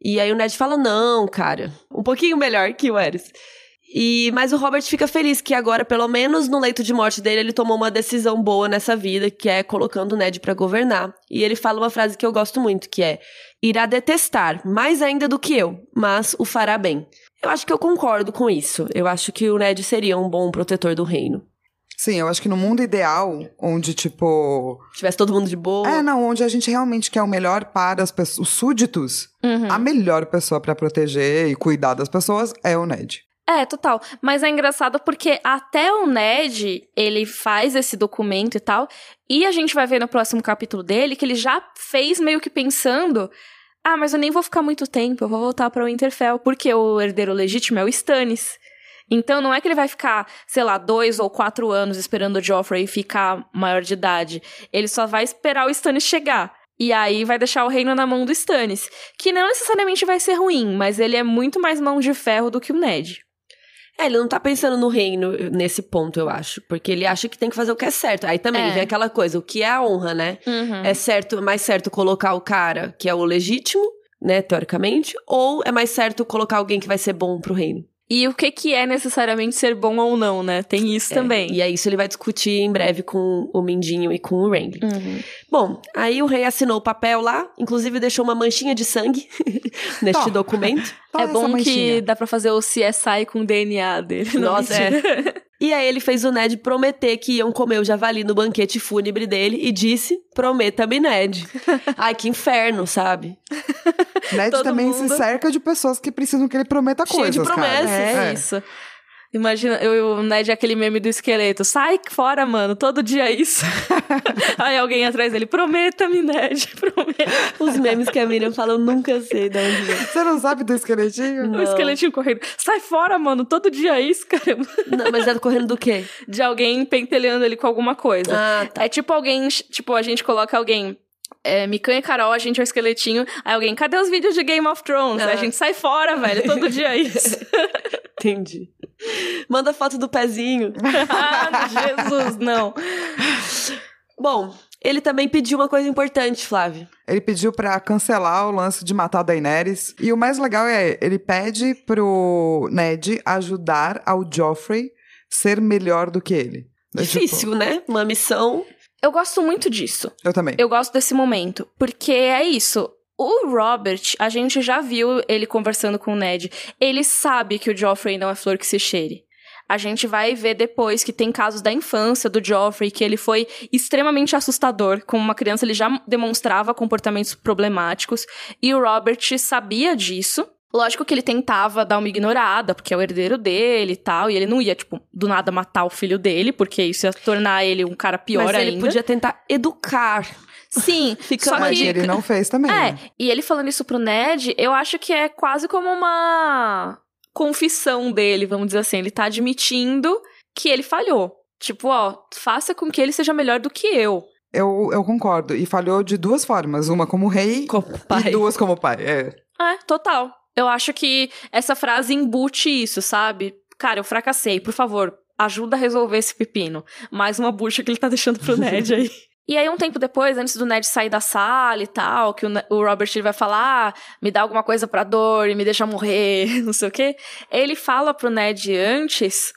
E aí o Ned fala, não, cara, um pouquinho melhor que o Aerys. E, mas o Robert fica feliz que agora, pelo menos no leito de morte dele, ele tomou uma decisão boa nessa vida, que é colocando o Ned pra governar. E ele fala uma frase que eu gosto muito, que é: irá detestar mais ainda do que eu, mas o fará bem. Eu acho que eu concordo com isso. Eu acho que o Ned seria um bom protetor do reino. Sim, eu acho que no mundo ideal, onde, tipo. Tivesse todo mundo de boa. É, não, onde a gente realmente quer o melhor para as pessoas, os súditos, Uhum. a melhor pessoa pra proteger e cuidar das pessoas é o Ned. É, total. Mas é engraçado porque até o Ned, ele faz esse documento e tal, e a gente vai ver no próximo capítulo dele que ele já fez meio que pensando ah, mas eu nem vou ficar muito tempo, eu vou voltar pra Winterfell, porque o herdeiro legítimo é o Stannis. Então não é que ele vai ficar, sei lá, dois ou quatro anos esperando o Joffrey ficar maior de idade. Ele só vai esperar o Stannis chegar. E aí vai deixar o reino na mão do Stannis. Que não necessariamente vai ser ruim, mas ele é muito mais mão de ferro do que o Ned. É, ele não tá pensando no reino nesse ponto, eu acho. Porque ele acha que tem que fazer o que é certo. Aí também É. vem aquela coisa, o que é a honra, né? É certo, mais certo colocar o cara que é o legítimo, né, teoricamente, ou é mais certo colocar alguém que vai ser bom pro reino? E o que que é necessariamente ser bom ou não, né? Tem isso É, também. E é isso ele vai discutir em breve com o Mindinho e com o Renly. Uhum. Bom, aí o rei assinou o papel lá, inclusive deixou uma manchinha de sangue neste documento. É bom que dá pra fazer o CSI com o DNA dele. Não, Nossa, mentira. E aí ele fez o Ned prometer que iam comer o javali no banquete fúnebre dele e disse: Prometa-me, Ned. Ai, que inferno, sabe? Ned Todo também mundo- se cerca de pessoas que precisam que ele prometa Cheio de coisas, cara. promessas. É, É. isso. Imagina, eu, o Ned é aquele meme do esqueleto. Sai fora, mano, todo dia é isso. Aí alguém atrás dele, prometa-me, Ned, prometa. Os memes que a Miriam fala, eu nunca sei de onde vem. Você não sabe do esqueletinho? Não. O esqueletinho correndo. Sai fora, mano, todo dia é isso, caramba. Não, mas é correndo do quê? De alguém pentelhando ele com alguma coisa. Ah, tá. É tipo alguém, tipo, a gente coloca alguém. É, Mikan e Carol, a gente é o esqueletinho. Aí alguém, cadê os vídeos de Game of Thrones? Ah. Aí a gente sai fora, velho. Todo dia é isso. Entendi. Manda foto do pezinho. ah, Jesus, não. Bom, ele também pediu uma coisa importante, Flávio. Ele pediu pra cancelar o lance de matar a Daenerys. E o mais legal é, ele pede pro Ned ajudar ao Joffrey ser melhor do que ele. É, tipo, Difícil, né? Uma missão. Eu gosto muito disso. eu também. Eu gosto desse momento. Porque é isso. O Robert, a gente já viu ele conversando com o Ned. Ele sabe que o Joffrey não é flor que se cheire. A gente vai ver depois que tem casos da infância do Joffrey, que ele foi extremamente assustador. Como uma criança, ele já demonstrava comportamentos problemáticos. E o Robert sabia disso. Lógico que ele tentava dar uma ignorada, porque é o herdeiro dele e tal. E ele não ia, tipo, do nada matar o filho dele, porque isso ia tornar ele um cara pior mas ele ainda. podia tentar educar. Sim, Fica- só Mas que... ele não fez também. É, né? e ele falando isso pro Ned, eu acho que é quase como uma confissão dele, vamos dizer assim. Ele tá admitindo que ele falhou. Tipo, ó, faça com que ele seja melhor do que eu. Eu, eu concordo. E falhou de duas formas. Uma como rei Como pai. e duas como pai. É. É, total. Eu acho que essa frase embute isso, sabe? Cara, eu fracassei, por favor, ajuda a resolver esse pepino. Mais uma bucha que ele tá deixando pro Ned aí. E aí, um tempo depois, antes do Ned sair da sala e tal, que o, Robert vai falar, ah, me dá alguma coisa pra dor e me deixa morrer, não sei o quê. Ele fala pro Ned antes,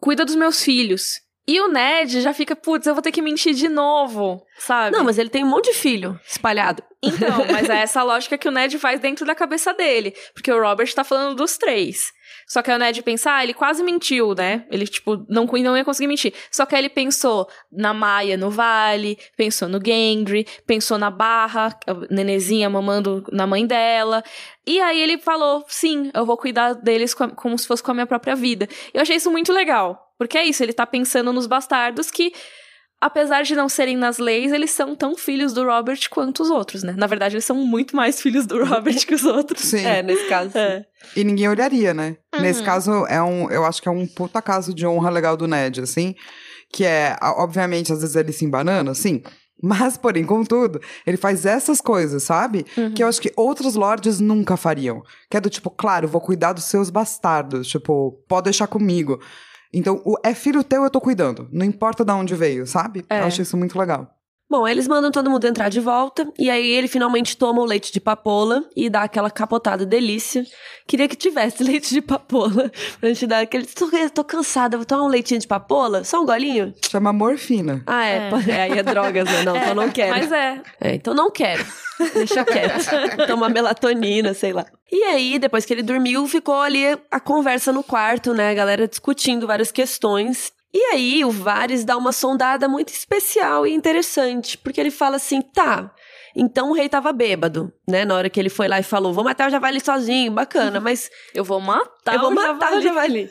cuida dos meus filhos. E o Ned já fica, putz, eu vou ter que mentir de novo, sabe? Não, mas ele tem um monte de filho espalhado. Então, mas é essa lógica que o Ned faz dentro da cabeça dele. Porque o Robert tá falando dos três. Só que aí o Ned pensa, ah, ele quase mentiu, né? Ele, tipo, não, não ia conseguir mentir. Só que aí ele pensou na Maia no vale, pensou no Gendry, pensou na Barra, a nenezinha mamando na mãe dela. E aí ele falou, sim, eu vou cuidar deles como se fosse com a minha própria vida. Eu achei isso muito legal. Porque é isso, ele tá pensando nos bastardos que apesar de não serem nas leis, eles são tão filhos do Robert quanto os outros, né? Na verdade, eles são muito mais filhos do Robert que os outros. Sim. É, nesse caso. É. E ninguém olharia, né? Uhum. Nesse caso, é um, eu acho que é um puta caso de honra legal do Ned, assim. Que é, obviamente, às vezes ele se embanana, assim. Mas, porém, contudo, ele faz essas coisas, sabe? Uhum. Que eu acho que outros lords nunca fariam. Que é do tipo, claro, vou cuidar dos seus bastardos. Tipo, pode deixar comigo. Então, o, é filho teu, eu tô cuidando. Não importa de onde veio, sabe? É. Eu acho isso muito legal. Bom, aí eles mandam todo mundo entrar de volta, e aí ele finalmente toma o leite de papoula e dá aquela capotada delícia. Queria que tivesse leite de papoula, pra gente dar aquele... Tô, tô cansada, vou tomar um leitinho de papoula? Só um golinho? Chama morfina. Ah, é, É. é, aí é drogas, né? Não, então não quero. Mas é. É, então não quero. Deixa quieto. Toma melatonina, sei lá. E aí, depois que ele dormiu, ficou ali a conversa no quarto, né? A galera discutindo várias questões. E aí, o Vares dá uma sondada muito especial e interessante, porque ele fala assim: tá. Então o rei tava bêbado, né? Na hora que ele foi lá e falou: vou matar o javali sozinho, bacana, mas Eu vou matar eu vou o matar javali. o javali.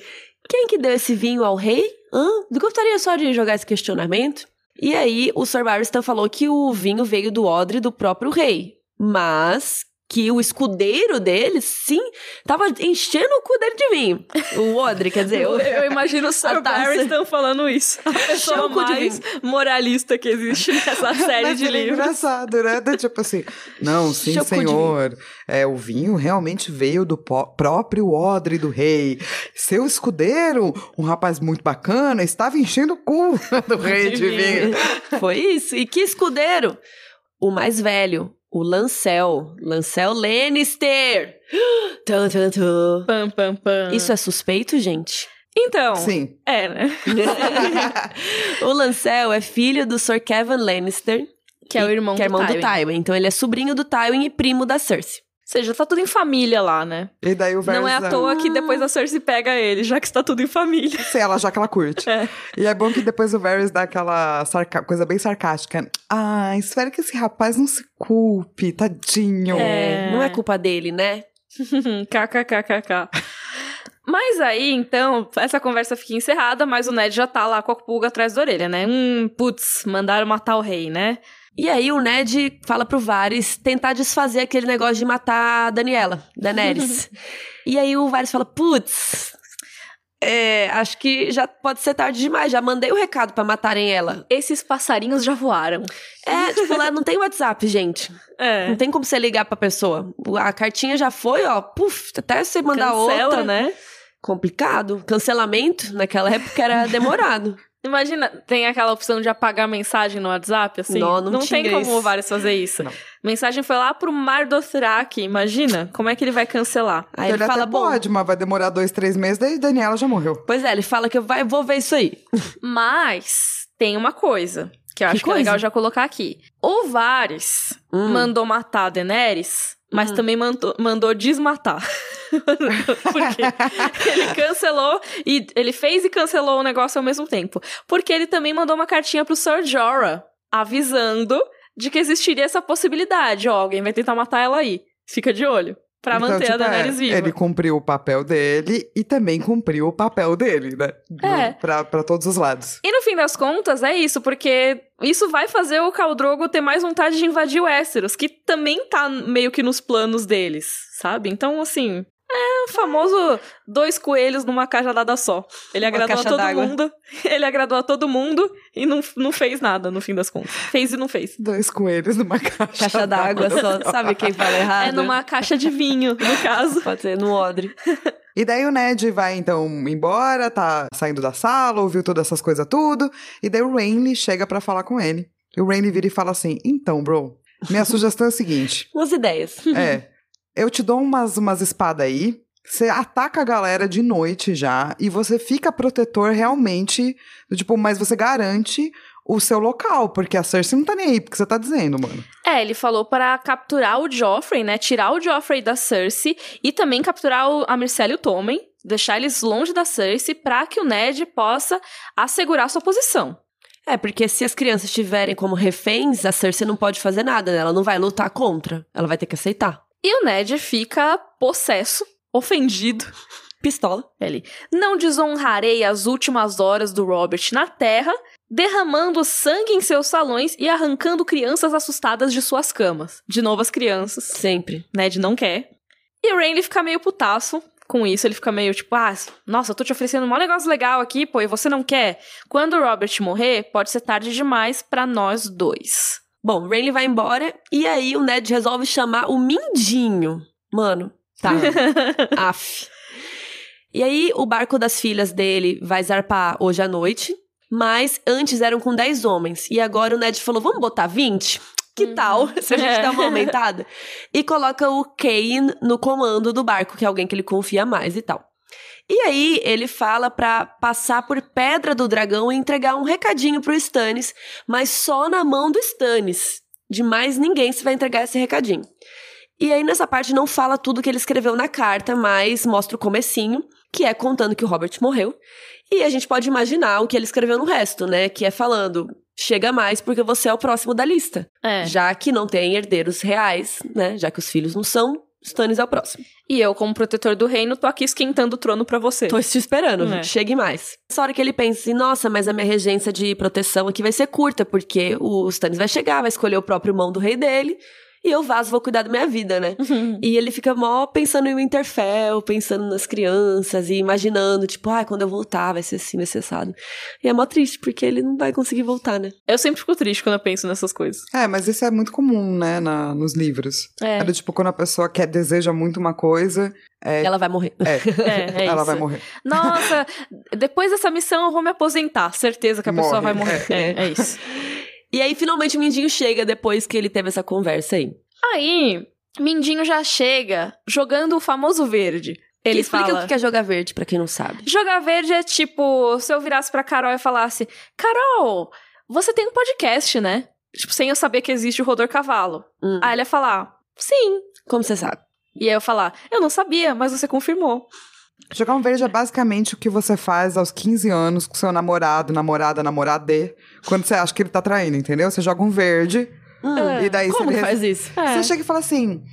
Quem que deu esse vinho ao rei? Hã? Gostaria só de jogar esse questionamento. E aí, o Sir Barristan falou que o vinho veio do odre do próprio rei. Mas que o escudeiro dele, sim, tava enchendo o cu dele de vinho. O odre, quer dizer... Eu, eu imagino o Sir. Barristan falando isso. A pessoa de mais moralista que existe nessa série Mas de é livros. engraçado, né? Tipo assim, não, sim, de senhor. É, o vinho realmente veio do próprio odre do rei. Seu escudeiro, um rapaz muito bacana, estava enchendo o cu do rei de vinho. Foi isso. E que escudeiro? O mais velho, o Lancel. Lancel Lannister. Tum, tum, tum. Pam, pam, pam. Isso é suspeito, gente? Então, Sim. é, né? o Lancel é filho do Sir Kevin Lannister. Que é o irmão que é do irmão do. Tywin. Então ele é sobrinho do Tywin e primo da Cersei. Ou seja, tá tudo em família lá, né? E daí o Varys... Não é à toa que depois a Cersei pega ele, já que está tudo em família. Sei ela, já que ela curte. É. E é bom que depois o Varys dá aquela sarca- coisa bem sarcástica. Ah, espero que esse rapaz não se culpe, tadinho. É. Não é culpa dele, né? KKKKK. Mas aí, então, essa conversa fica encerrada, mas o Ned já tá lá com a pulga atrás da orelha, né? Hum, putz, mandaram matar o rei, né? E aí o Ned fala pro Varys tentar desfazer aquele negócio de matar a Daniela, Daenerys. e aí o Varys fala, putz, é, acho que já pode ser tarde demais, já mandei o recado pra matarem ela. Esses passarinhos já voaram. É, tipo, lá não tem WhatsApp, gente. É. Não tem como você ligar pra pessoa. A cartinha já foi, ó, puf, até você mandar Cancela, outra. né? Complicado. Cancelamento, naquela época era demorado. Imagina, tem aquela opção de apagar mensagem no WhatsApp, assim? Não, não tem tinha como isso. o Varys fazer isso. Não. Mensagem foi lá pro Mar Dothraki, imagina? Como é que ele vai cancelar? Aí ele ele fala, bom, pode, mas vai demorar dois, três meses, daí Daniela já morreu. pois é, ele fala que eu vai, vou ver isso aí. Mas tem uma coisa que eu Que acho que é coisa? legal já colocar aqui. O Varys Hum. mandou matar a Daenerys, mas Hum. também mandou, mandou desmatar. Porque ele cancelou e ele fez e cancelou o negócio ao mesmo tempo. Porque ele também mandou uma cartinha pro Sir Jorah avisando de que existiria essa possibilidade. Ó, alguém vai tentar matar ela aí. Fica de olho. Pra Então, manter tipo, a Daenerys é, viva. Ele cumpriu o papel dele e também cumpriu o papel dele, né? É. No- Pra, pra todos os lados. E no fim das contas, é isso, porque isso vai fazer o Khal Drogo ter mais vontade de invadir o Westeros, que também tá meio que nos planos deles, sabe? Então, assim, É o famoso dois coelhos numa cajadada só. Ele Uma agradou a caixa todo mundo. Ele agradou a todo mundo e não, não fez nada, no fim das contas. Fez e não fez. Dois coelhos numa caixa. Caixa d'água só. Sabe quem fala errado? É numa caixa de vinho, no caso. Pode ser no odre. E daí o Ned vai, então, embora, tá saindo da sala, ouviu todas essas coisas tudo. E daí o Rainley chega pra falar com ele. E o Rainley vira e fala assim, então, bro, minha sugestão é a seguinte. Umas ideias. É, eu te dou umas, umas espadas aí, você ataca a galera de noite já, e você fica protetor realmente, do tipo, mas você garante o seu local, porque a Cersei não tá nem aí, porque você tá dizendo, mano. É, ele falou para capturar o Joffrey, né? Tirar o Joffrey da Cersei e também capturar o, a Myrcella e o Tommen, deixar eles longe da Cersei pra que o Ned possa assegurar sua posição. É, porque se as crianças estiverem como reféns, a Cersei não pode fazer nada, né? Ela não vai lutar contra. Ela vai ter que aceitar. E o Ned fica possesso, ofendido. Pistola. Ele, não desonrarei as últimas horas do Robert na Terra, derramando sangue em seus salões e arrancando crianças assustadas de suas camas. De novo as crianças. Sempre. Ned não quer. E o Rain fica meio putaço com isso. Ele fica meio tipo, ah, nossa, eu tô te oferecendo um negócio legal aqui, pô, e você não quer? Quando o Robert morrer, pode ser tarde demais pra nós dois. Bom, Rainley vai embora e aí o Ned resolve chamar o Mindinho. Mano, tá. Af. E aí o barco das filhas dele vai zarpar hoje à noite, mas antes eram com 10 homens. E agora o Ned falou: vamos botar 20? Que tal se a gente dá uma aumentada? E coloca o Kane no comando do barco, que é alguém que ele confia mais e tal. E aí ele fala pra passar por Pedra do Dragão e entregar um recadinho pro Stannis, mas só na mão do Stannis. De mais ninguém se vai entregar esse recadinho. E aí nessa parte não fala tudo que ele escreveu na carta, mas mostra o comecinho, que é contando que o Robert morreu. E a gente pode imaginar o que ele escreveu no resto, né? Que é falando: chega mais porque você é o próximo da lista. É. Já que não tem herdeiros reais, né? Já que os filhos não são, Stannis é o próximo. E eu, como protetor do reino, tô aqui esquentando o trono pra você. Tô te esperando, É. chegue mais. Essa hora que ele pensa assim, nossa, mas a minha regência de proteção aqui vai ser curta, porque o Stannis vai chegar, vai escolher o próprio mão do rei dele, e eu vaso, vou cuidar da minha vida, né? E ele fica mó pensando em Winterfell, pensando nas crianças e imaginando, tipo, ah, quando eu voltar vai ser assim, vai ser assado. E é mó triste, porque ele não vai conseguir voltar, né? Eu sempre fico triste quando eu penso nessas coisas. É, mas isso é muito comum, né, na, nos livros. É. É do tipo, quando a pessoa quer, deseja muito uma coisa, é, Ela vai morrer. é, É, é ela isso. vai morrer. Nossa, depois dessa missão eu vou me aposentar. Certeza que a pessoa Morre. vai morrer. É, é isso. E aí, finalmente, o Mindinho chega depois que ele teve essa conversa aí. Aí, Mindinho já chega jogando o famoso verde. Ele Explica fala... o que é jogar verde, pra quem não sabe. Jogar verde é tipo, se eu virasse pra Carol e falasse: Carol, você tem um podcast, né? Tipo, sem eu saber que existe o Rodor Cavalo. Hum. Aí ela ia falar: Sim. Como você sabe? E aí eu falar: Eu não sabia, mas você confirmou. Jogar um verde é basicamente o que você faz aos 15 anos com seu namorado, namorada, namorade, quando você acha que ele tá traindo, entendeu? Você joga um verde, e daí Como você... faz isso? É. Você chega e fala assim: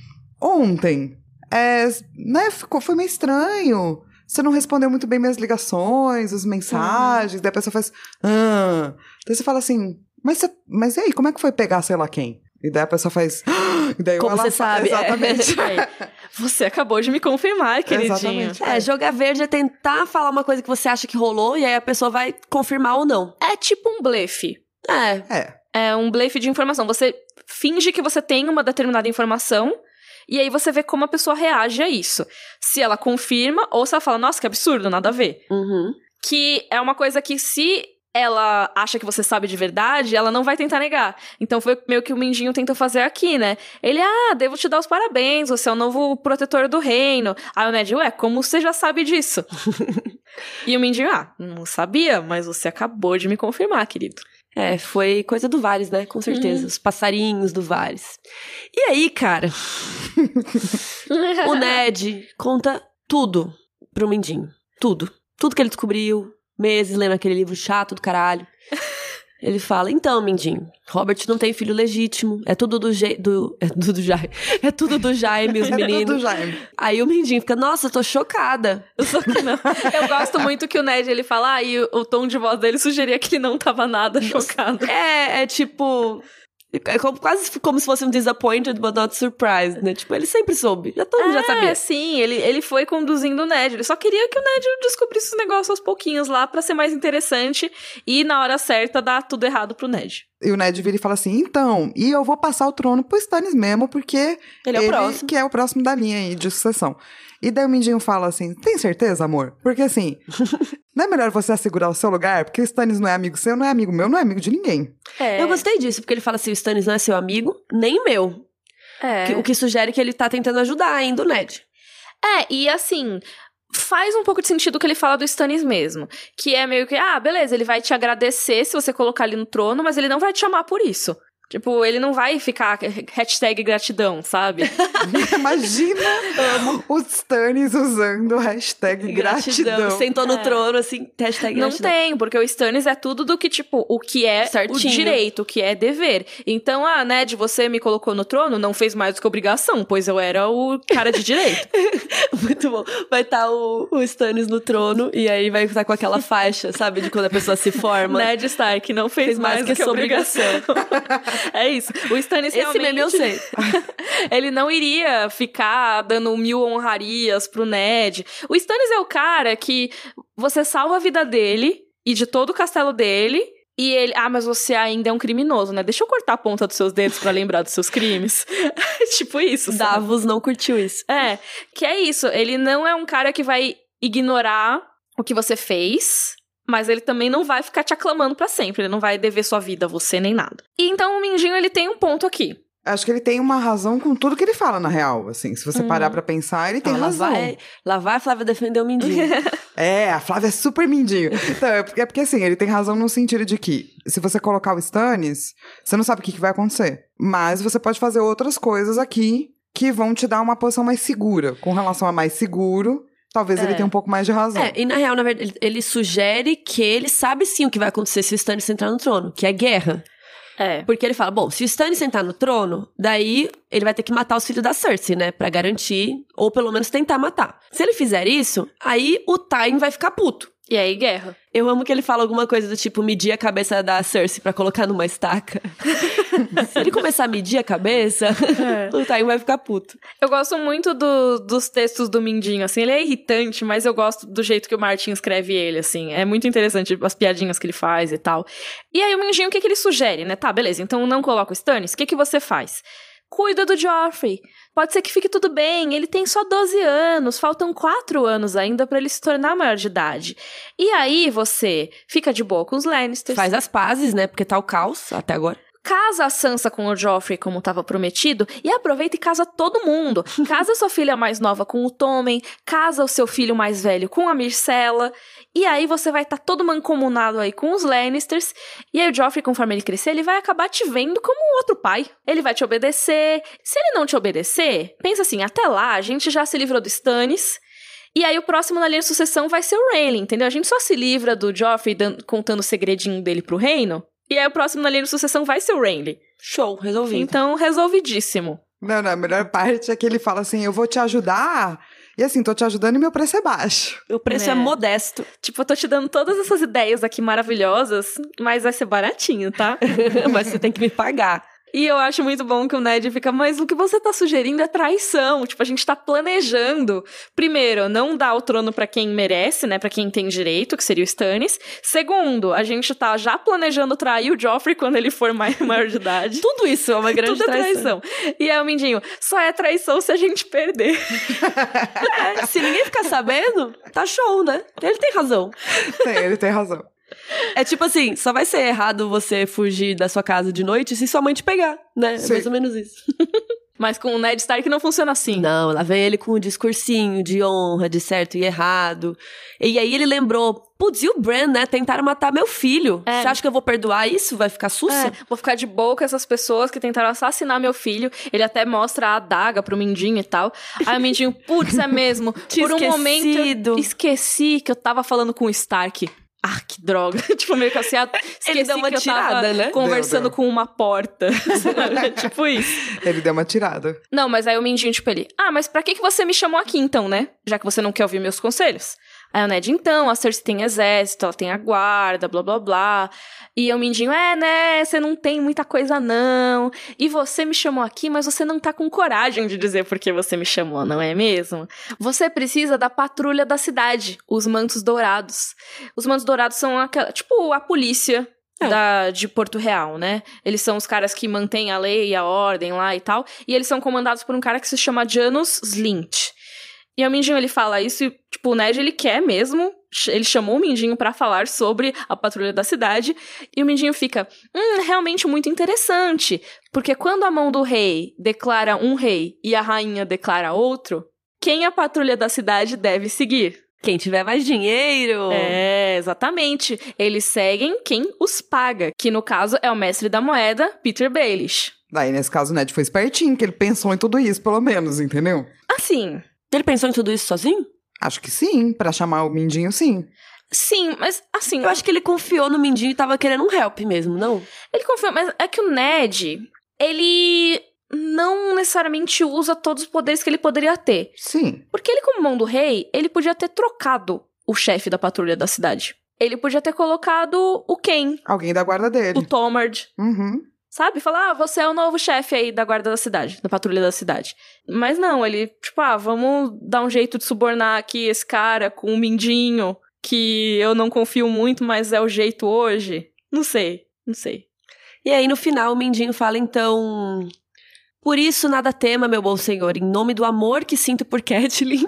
ontem, é, né, ficou, foi meio estranho. Você não respondeu muito bem minhas ligações, as mensagens. Daí a pessoa faz. Ah. Daí você fala assim: mas, você, mas e aí, como é que foi pegar sei lá quem? E daí a pessoa faz. Daí Como você sabe, é. Exatamente. Aí, você acabou de me confirmar, queridinho. Exatamente. É, jogar verde é tentar falar uma coisa que você acha que rolou e aí a pessoa vai confirmar ou não. É tipo um blefe. É. É. É um blefe de informação. Você finge que você tem uma determinada informação e aí você vê como a pessoa reage a isso. Se ela confirma ou se ela fala, nossa, que absurdo, nada a ver. Uhum. Que é uma coisa que se ela acha que você sabe de verdade, ela não vai tentar negar. Então foi meio que o Mindinho tentou fazer aqui, né? Ele, ah, devo te dar os parabéns, você é o novo protetor do reino. Aí o Ned, ué, como você já sabe disso? e o Mindinho, ah, não sabia, mas você acabou de me confirmar, querido. É, foi coisa do Vares, né? Com certeza. Os passarinhos do Vares. E aí, cara, o Ned conta tudo pro Mindinho. Tudo. Tudo que ele descobriu, meses lendo aquele livro chato do caralho. Ele fala, então, Mindinho, Robert não tem filho legítimo, é tudo do, Je do, é tudo do Jaime, é tudo do Jaime, os É tudo meninos. Jaime. Aí o Mindinho fica, nossa, eu tô chocada. Não. Eu gosto muito que o Ned ele fala, ah, e o, o tom de voz dele sugeria que ele não tava nada chocado. É, é tipo. É como, quase como se fosse um disappointed but not surprised, né? Tipo, ele sempre soube. Já todo mundo é, já sabia. sim, ele, ele foi conduzindo o Ned. Ele só queria que o Ned descobrisse os negócios aos pouquinhos lá para ser mais interessante e na hora certa dar tudo errado pro Ned. E o Ned vira e fala assim: então, e eu vou passar o trono pro Stannis mesmo, porque ele é o próximo. que é o próximo da linha aí de sucessão. E daí o Mindinho fala assim: tem certeza, amor? Porque assim, não é melhor você assegurar o seu lugar? Porque o Stannis não é amigo seu, não é amigo meu, não é amigo de ninguém. É. Eu gostei disso, porque ele fala assim: o Stannis não é seu amigo, nem meu. É. o que sugere que ele tá tentando ajudar ainda o Ned. É, e assim, faz um pouco de sentido o que ele fala do Stannis mesmo. Que é meio que, ah, beleza, ele vai te agradecer se você colocar ele no trono, mas ele não vai te chamar por isso. Tipo, ele não vai ficar hashtag gratidão, sabe? Imagina o Stannis usando hashtag gratidão. gratidão. Sentou no é. trono, assim, hashtag não gratidão. Não tem, porque o Stannis é tudo do que, tipo, o que é Certinho. o direito, o que é dever. Então, ah, Ned, você me colocou no trono, não fez mais do que obrigação, pois eu era o cara de direito. Muito bom. Vai estar tá o, o Stannis no trono e aí vai estar com aquela faixa, sabe, de quando a pessoa se forma. Ned Stark não fez, fez mais, mais do que, que obrigação. É isso. O Stannis Esse realmente... meme eu sei. ele não iria ficar dando mil honrarias pro Ned. O Stannis é o cara que você salva a vida dele e de todo o castelo dele e ele, ah, mas você ainda é um criminoso, né? Deixa eu cortar a ponta dos seus dedos para lembrar dos seus crimes. tipo isso. Sabe? Davos não curtiu isso. É, que é isso. Ele não é um cara que vai ignorar o que você fez mas ele também não vai ficar te aclamando para sempre, ele não vai dever sua vida a você nem nada. E então o Mindinho ele tem um ponto aqui. Acho que ele tem uma razão com tudo que ele fala, na real. Assim, se você uhum. parar pra pensar, ele tem ah, razão. Lá vai, lá vai a Flávia defender o Mindinho. é, a Flávia é super Mindinho. Então, é porque, é porque, assim, ele tem razão no sentido de que, se você colocar o Stannis, você não sabe o que, que vai acontecer. Mas você pode fazer outras coisas aqui que vão te dar uma posição mais segura. Com relação a mais seguro, Talvez é. ele tenha um pouco mais de razão. É, e na real, na verdade, ele, ele sugere que ele sabe sim o que vai acontecer se o Stannis entrar no trono, que é guerra. É. Porque ele fala, bom, se o Stannis sentar no trono, daí ele vai ter que matar os filhos da Cersei, né? Pra garantir, ou pelo menos tentar matar. Se ele fizer isso, aí o Tywin vai ficar puto. E aí, guerra. Eu amo que ele fala alguma coisa do tipo, medir a cabeça da Cersei para colocar numa estaca. Se ele começar a medir a cabeça, é. o Tywin vai ficar puto. Eu gosto muito do, dos textos do Mindinho, assim. Ele é irritante, mas eu gosto do jeito que o Martin escreve ele, assim. É muito interessante as piadinhas que ele faz e tal. E aí o Mindinho, o que, que ele sugere, né? Tá, beleza, então não coloca o Stannis. O que, que você faz? Cuida do Joffrey. Pode ser que fique tudo bem, ele tem só 12 anos, faltam 4 anos ainda para ele se tornar maior de idade. E aí você fica de boa com os Lannisters. Faz as pazes, né? Porque tá o caos até agora. Casa a Sansa com o Joffrey como estava prometido e aproveita e casa todo mundo. Casa sua filha mais nova com o Tommen, casa o seu filho mais velho com a Myrcella. E aí você vai estar tá todo mancomunado aí com os Lannisters. E aí o Joffrey, conforme ele crescer, ele vai acabar te vendo como outro pai. Ele vai te obedecer. Se ele não te obedecer, pensa assim, até lá a gente já se livrou do Stannis. E aí o próximo na linha de sucessão vai ser o Rhaelyn, entendeu? A gente só se livra do Joffrey dando, contando o segredinho dele pro reino. E aí o próximo na linha de sucessão vai ser o Rhaelyn. Show, resolvido. Então, resolvidíssimo. Não, não, a melhor parte é que ele fala assim, eu vou te ajudar e assim, tô te ajudando e meu preço é baixo. O preço é, é modesto. Tipo, eu tô te dando todas essas ideias aqui maravilhosas, mas vai ser baratinho, tá? mas você tem que me pagar. E eu acho muito bom que o Ned fica, mas o que você tá sugerindo é traição. Tipo, a gente tá planejando. Primeiro, não dar o trono para quem merece, né? para quem tem direito, que seria o Stannis. Segundo, a gente tá já planejando trair o Joffrey quando ele for mais, maior de idade. Tudo isso é uma grande Tudo traição. É traição. E aí o Mindinho, só é traição se a gente perder. é, se ninguém ficar sabendo, tá show, né? Ele tem razão. Tem, ele tem razão. É tipo assim, só vai ser errado você fugir da sua casa de noite se sua mãe te pegar, né? Sim. É mais ou menos isso. Mas com o Ned Stark não funciona assim. Não, ela vem ele com um discursinho de honra, de certo e errado. E aí ele lembrou, putz, e o Bran, né? Tentaram matar meu filho. É. Você acha que eu vou perdoar isso? Vai ficar sussa? É, vou ficar de boa com essas pessoas que tentaram assassinar meu filho. Ele até mostra a adaga pro Mindinho e tal. Aí o Mindinho, putz, é mesmo. Por um momento esqueci que eu tava falando com o Stark. Ah, que droga. tipo, meio que assim, ele deu uma que tirada, né? Conversando deu, deu. com uma porta. tipo isso. Ele deu uma tirada. Não, mas aí o Mindinho, tipo, ele, ah, mas pra que, que você me chamou aqui então, né? Já que você não quer ouvir meus conselhos. Aí o Ned, então, a Cersei tem exército, ela tem a guarda, blá blá blá. E o Mindinho, é, né, você não tem muita coisa não. E você me chamou aqui, mas você não tá com coragem de dizer por que você me chamou, não é mesmo? Você precisa da patrulha da cidade, os Mantos Dourados. Os Mantos Dourados são aquela, tipo, a polícia é. Da, de Porto Real, né? Eles são os caras que mantêm a lei e a ordem lá e tal. E eles são comandados por um cara que se chama Janus Slint. E o Mindinho, ele fala isso e, tipo, o Ned, ele quer mesmo. Ele chamou o Mindinho para falar sobre a patrulha da cidade. E o Mindinho fica, hum, realmente muito interessante. Porque quando a mão do rei declara um rei e a rainha declara outro, quem a patrulha da cidade deve seguir? Quem tiver mais dinheiro. É, exatamente. Eles seguem quem os paga, que no caso é o mestre da moeda, Peter Baelish. Daí, nesse caso, o Ned foi espertinho, que ele pensou em tudo isso, pelo menos, entendeu? Assim, ele pensou em tudo isso sozinho? Acho que sim, para chamar o Mindinho, sim. Sim, mas assim. Eu acho que ele confiou no Mindinho e tava querendo um help mesmo, não? Ele confiou, mas é que o Ned, ele não necessariamente usa todos os poderes que ele poderia ter. Sim. Porque ele, como mão do rei, ele podia ter trocado o chefe da patrulha da cidade. Ele podia ter colocado o Ken. Alguém da guarda dele. O Tomard. Uhum. Sabe? Falar, ah, você é o novo chefe aí da guarda da cidade, da patrulha da cidade. Mas não, ele, tipo, ah, vamos dar um jeito de subornar aqui esse cara com um mindinho que eu não confio muito, mas é o jeito hoje. Não sei, não sei. E aí, no final, o Mindinho fala, então. Por isso, nada tema, meu bom senhor, em nome do amor que sinto por Catelyn.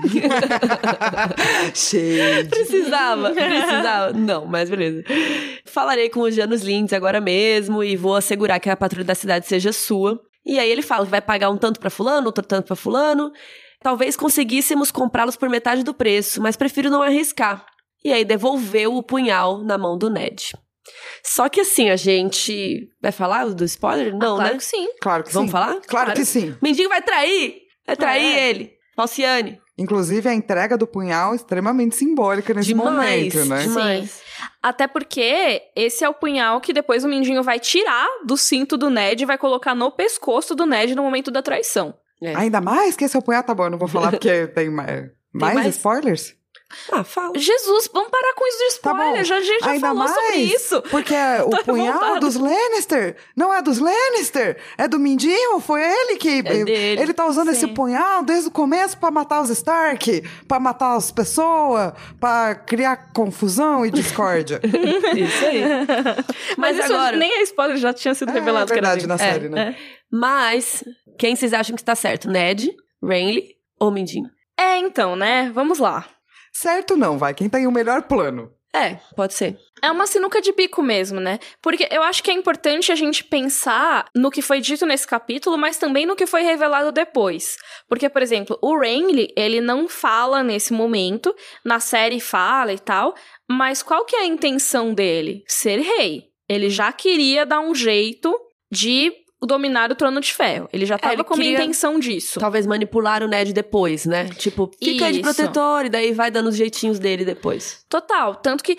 Cheio. precisava, precisava. Não, mas beleza. Falarei com os Janus Lindes agora mesmo e vou assegurar que a patrulha da cidade seja sua. E aí ele fala que vai pagar um tanto para fulano, outro tanto para fulano. Talvez conseguíssemos comprá-los por metade do preço, mas prefiro não arriscar. E aí devolveu o punhal na mão do Ned. Só que assim, a gente vai falar do spoiler? Não, ah, claro né? que sim. Claro que Vamos sim. falar? Claro, Claro. que sim. Mindinho vai trair! Vai trair É. ele. Falciane. Inclusive, a entrega do punhal é extremamente simbólica nesse Demais, momento, né? demais. Até porque esse é o punhal que depois o Mindinho vai tirar do cinto do Ned e vai colocar no pescoço do Ned no momento da traição. É. Ainda mais que esse é o punhal, tá bom, eu não vou falar porque tem mais, mais, mais? spoilers? Ah, fala. Jesus, vamos parar com isso de Tá spoiler. bom. já, a gente já Ainda falou mais sobre isso. Porque o Tô punhal revoltada. dos Lannister não é dos Lannister, é do Mindinho, foi ele que... É dele. Ele tá usando esse Sim. punhal desde o começo pra matar os Stark, pra matar as pessoas, pra criar confusão e discórdia. Isso aí. Mas, Mas isso agora- nem é spoiler, já tinha sido É, revelado. é verdade, que na série, né? Mas, quem vocês acham que tá certo? Ned, Renly ou Mindinho? É, então, né? Vamos lá. Certo não, vai, quem tem o melhor plano? É, pode ser. É uma sinuca de bico mesmo, né? Porque eu acho que é importante a gente pensar no que foi dito nesse capítulo, mas também no que foi revelado depois. Porque, por exemplo, o Renly, ele não fala nesse momento, na série fala e tal, mas qual que é a intenção dele? Ser rei. Ele já queria dar um jeito de dominar o trono de ferro. Ele já tava ele com queria- a intenção disso. Talvez manipular o Ned depois, né? Tipo, fica de Isso. protetor e daí vai dando os jeitinhos dele depois. Total. Tanto que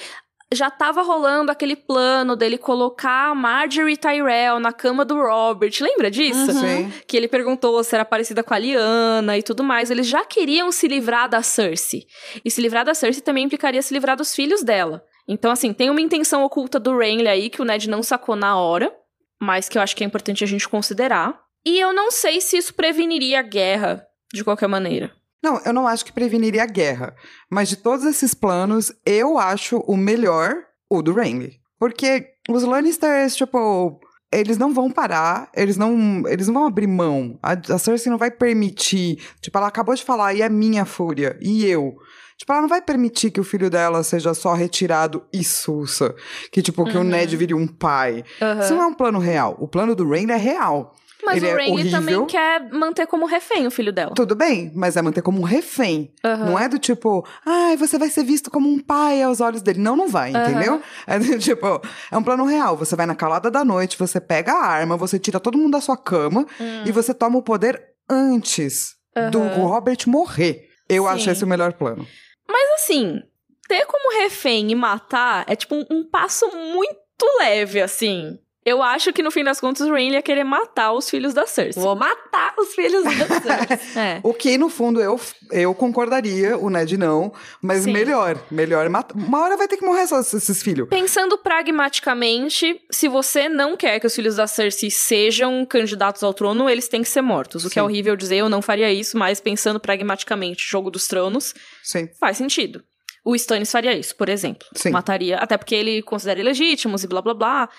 já tava rolando aquele plano dele colocar a Marjorie Tyrell na cama do Robert. Lembra disso? Uhum. Sim. Que ele perguntou se era parecida com a Lyanna e tudo mais. Eles já queriam se livrar da Cersei. E se livrar da Cersei também implicaria se livrar dos filhos dela. Então, assim, tem uma intenção oculta do Renly aí que o Ned não sacou na hora, mas que eu acho que é importante a gente considerar. E eu não sei se isso preveniria a guerra de qualquer maneira. Não, eu não acho que preveniria a guerra. Mas de todos esses planos, eu acho o melhor o do Renly. Porque os Lannisters, tipo, eles não vão parar, eles não, eles não vão abrir mão. A, a Cersei não vai permitir. Tipo, ela acabou de falar, e a minha fúria? E eu? Tipo, ela não vai permitir que o filho dela seja só retirado e sussa. Que, tipo, que o Uhum. Ned vire um pai. Isso não é um plano real. O plano do Renly é real. Mas Ele o é Renly horrível. também quer manter como refém o filho dela. Tudo bem, mas é manter como um refém. Aham. Não é do tipo, ai, você vai ser visto como um pai aos olhos dele. Não, não vai, Aham. entendeu? É do tipo, é um plano real. Você vai na calada da noite, você pega a arma, você tira todo mundo da sua cama e você toma o poder antes do Hum. Robert morrer. Eu Sim. acho esse o melhor plano. Mas assim, ter como refém e matar é tipo um, um passo muito leve, assim. Eu acho que no fim das contas o Rain ia querer matar os filhos da Cersei. Vou matar os filhos da Cersei. É. O que, no fundo, eu, eu concordaria, o Ned não, mas Sim. melhor, melhor matar. Uma hora vai ter que morrer só esses filhos. Pensando pragmaticamente, se você não quer que os filhos da Cersei sejam candidatos ao trono, eles têm que ser mortos. O que é Sim. horrível dizer, eu não faria isso, mas pensando pragmaticamente, jogo dos tronos, Sim. faz sentido. O Stannis faria isso, por exemplo. Sim. Mataria, até porque ele considera ilegítimos e blá blá blá.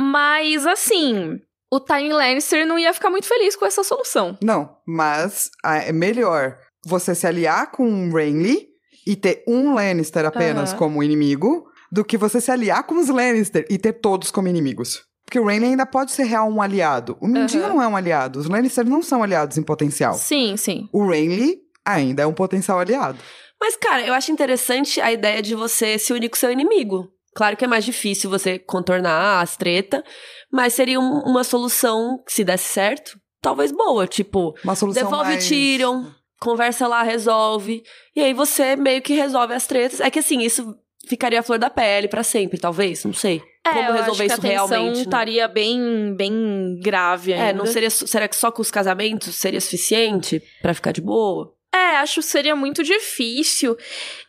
Mas, assim, o Tywin Lannister não ia ficar muito feliz com essa solução. Não, mas ah, é melhor você se aliar com um Renly e ter um Lannister apenas Aham. como inimigo do que você se aliar com os Lannister e ter todos como inimigos. Porque o Renly ainda pode ser real um aliado. O Mindinho Aham. não é um aliado. Os Lannister não são aliados em potencial. Sim, sim. O Renly ainda é um potencial aliado. Mas, cara, eu acho interessante a ideia de você se unir com seu inimigo. Claro que é mais difícil você contornar as treta, mas seria um- uma solução, se desse certo, talvez boa. Tipo, Uma solução devolve mais... o Tyrion, conversa lá, resolve. E aí você meio que resolve as tretas. É que assim, isso ficaria a flor da pele pra sempre, talvez, não sei. É, Como eu resolver acho isso que realmente? né? estaria bem, bem grave ainda. É, não seria. Será que só com os casamentos seria suficiente pra ficar de boa? É, acho que seria muito difícil.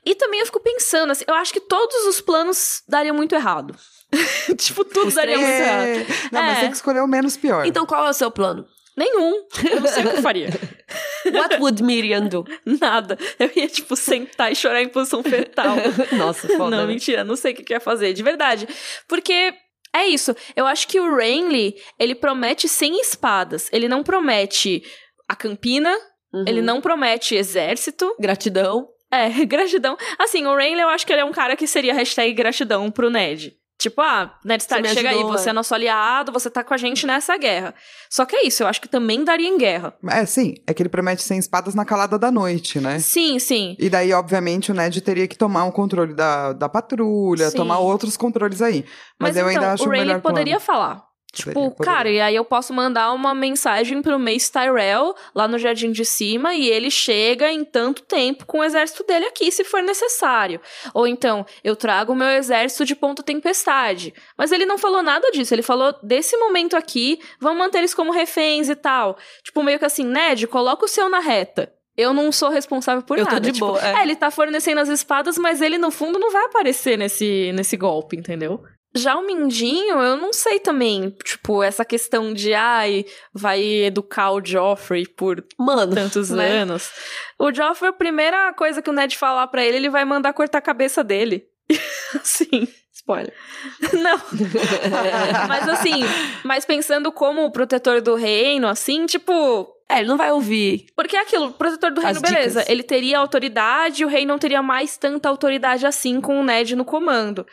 E também eu fico pensando, assim, eu acho que todos os planos dariam muito errado. tipo, tudo Os daria três? muito errado. É... Não, mas É. tem que escolher o menos pior. Então qual é o seu plano? Nenhum. Eu não sei o que eu faria. What would Miriam do? Nada. Eu ia, tipo, sentar e chorar em posição fetal. Nossa, foda. não, né? mentira, não sei o que que eu ia fazer, de verdade. Porque é isso. Eu acho que o Renly, ele promete sem espadas. Ele não promete a Campina, Uhum. ele não promete exército. Gratidão. É, gratidão. Assim, o Renly, eu acho que ele é um cara que seria hashtag gratidão pro Ned. Tipo, ah, Ned Stark, chega aí, você é é. nosso aliado, você tá com a gente nessa guerra. Só que é isso, eu acho que também daria em guerra. É, sim. É que ele promete sem espadas na calada da noite, né? Sim, sim. E daí, obviamente, o Ned teria que tomar um controle da, da patrulha, Sim. tomar outros controles aí. Mas, eu então, ainda acho o melhor poderia plano. falar. Tipo, cara, e aí eu posso mandar uma mensagem pro Mace Tyrell lá no Jardim de Cima e ele chega em tanto tempo com o exército dele aqui, se for necessário. Ou então, eu trago o meu exército de ponto tempestade. Mas ele não falou nada disso, ele falou desse momento aqui, vamos manter eles como reféns e tal. Tipo, meio que assim, Ned, coloca o seu na reta. Eu não sou responsável por Eu tô nada. de Tipo, boa, é. ele tá fornecendo as espadas, mas ele, no fundo, não vai aparecer nesse, nesse golpe, entendeu? Já o Mindinho, eu não sei também, tipo, essa questão de, ai, vai educar o Joffrey por Mano. tantos né? anos. O Joffrey, a primeira coisa que o Ned falar pra ele, ele vai mandar cortar a cabeça dele. Sim. Spoiler. Não. mas assim, mas pensando como o protetor do reino, assim, tipo, É, ele não vai ouvir. porque é aquilo, o protetor do As reino, beleza. dicas. Ele teria autoridade, o rei não teria mais tanta autoridade assim com o Ned no comando.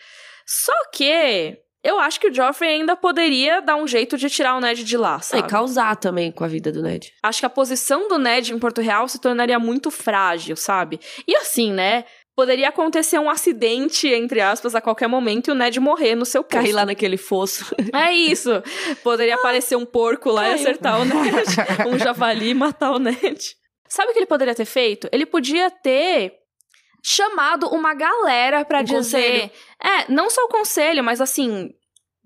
Só que eu acho que o Joffrey ainda poderia dar um jeito de tirar o Ned de lá, E sabe? causar também com a vida do Ned. Acho que a posição do Ned em Porto Real se tornaria muito frágil, sabe? E assim, né? Poderia acontecer um acidente, entre aspas, a qualquer momento e o Ned morrer no seu posto. Cair lá naquele fosso. É isso. Poderia aparecer um porco lá e caiu. acertar o Ned. um javali e matar o Ned. Sabe o que ele poderia ter feito? Ele podia ter chamado uma galera pra Um dizer. conselho. É, não só o conselho, mas assim.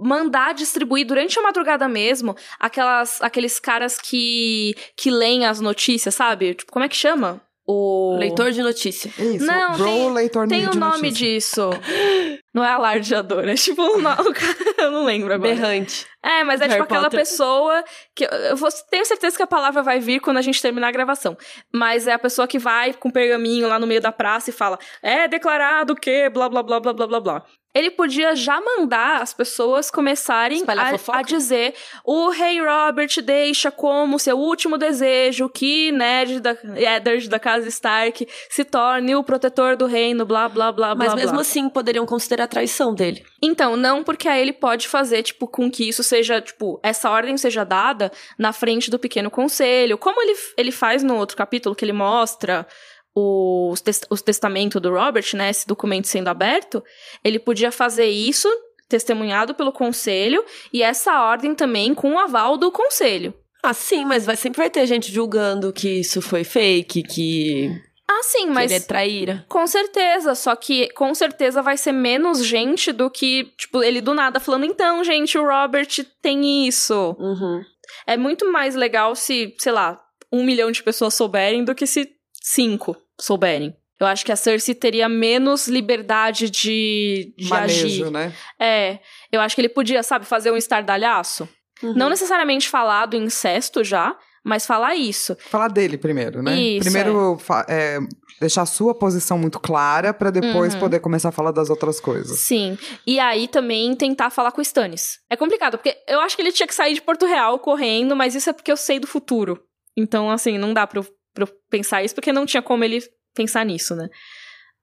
Mandar distribuir durante a madrugada mesmo aquelas, aqueles caras que, que leem as notícias, sabe? Tipo, como é que chama? O. Leitor de notícia. Isso, Não, Bro tem- leitor Tem o nome notícia. disso. Não é alardeador, é tipo um no- o cara- Eu não lembro agora. Berrante. É, mas é Harry tipo aquela Potter. pessoa que. Eu vou, tenho certeza que a palavra vai vir quando a gente terminar a gravação. Mas é a pessoa que vai com um pergaminho lá no meio da praça e fala: é declarado que, blá blá blá blá blá blá blá. Ele podia já mandar as pessoas começarem a, a dizer: o rei Robert deixa como seu último desejo que Ned da, Eddard da casa Stark se torne o protetor do reino, blá blá blá blá. Mas mesmo blá. assim, poderiam considerar a traição dele. Então, não, porque aí ele pode fazer, tipo, com que isso seja, tipo, essa ordem seja dada na frente do pequeno conselho. Como ele, ele faz no outro capítulo, que ele mostra os, tes- os testamentos do Robert, né, esse documento sendo aberto, ele podia fazer isso, testemunhado pelo conselho, e essa ordem também com o aval do conselho. Ah, sim, mas vai, sempre vai ter gente julgando que isso foi fake, que. Ah, sim, mas. Ele é traíra. Com certeza, só que com certeza vai ser menos gente do que, tipo, ele do nada falando, então, gente, o Robert tem isso. Uhum. É muito mais legal se, sei lá, um milhão de pessoas souberem do que se cinco souberem. Eu acho que a Cersei teria menos liberdade de, de Manejo, agir. né? É, eu acho que ele podia, sabe, fazer um estardalhaço. Uhum. Não necessariamente falar do incesto já, mas falar isso. Falar dele primeiro, né? Isso, primeiro fa- é, deixar a sua posição muito clara pra depois Uhum. poder começar a falar das outras coisas. Sim. E aí também tentar falar com o Stannis. É complicado, porque eu acho que ele tinha que sair de Porto Real correndo, mas isso é porque eu sei do futuro. Então, assim, não dá pra eu, pra eu pensar isso, porque não tinha como ele pensar nisso, né?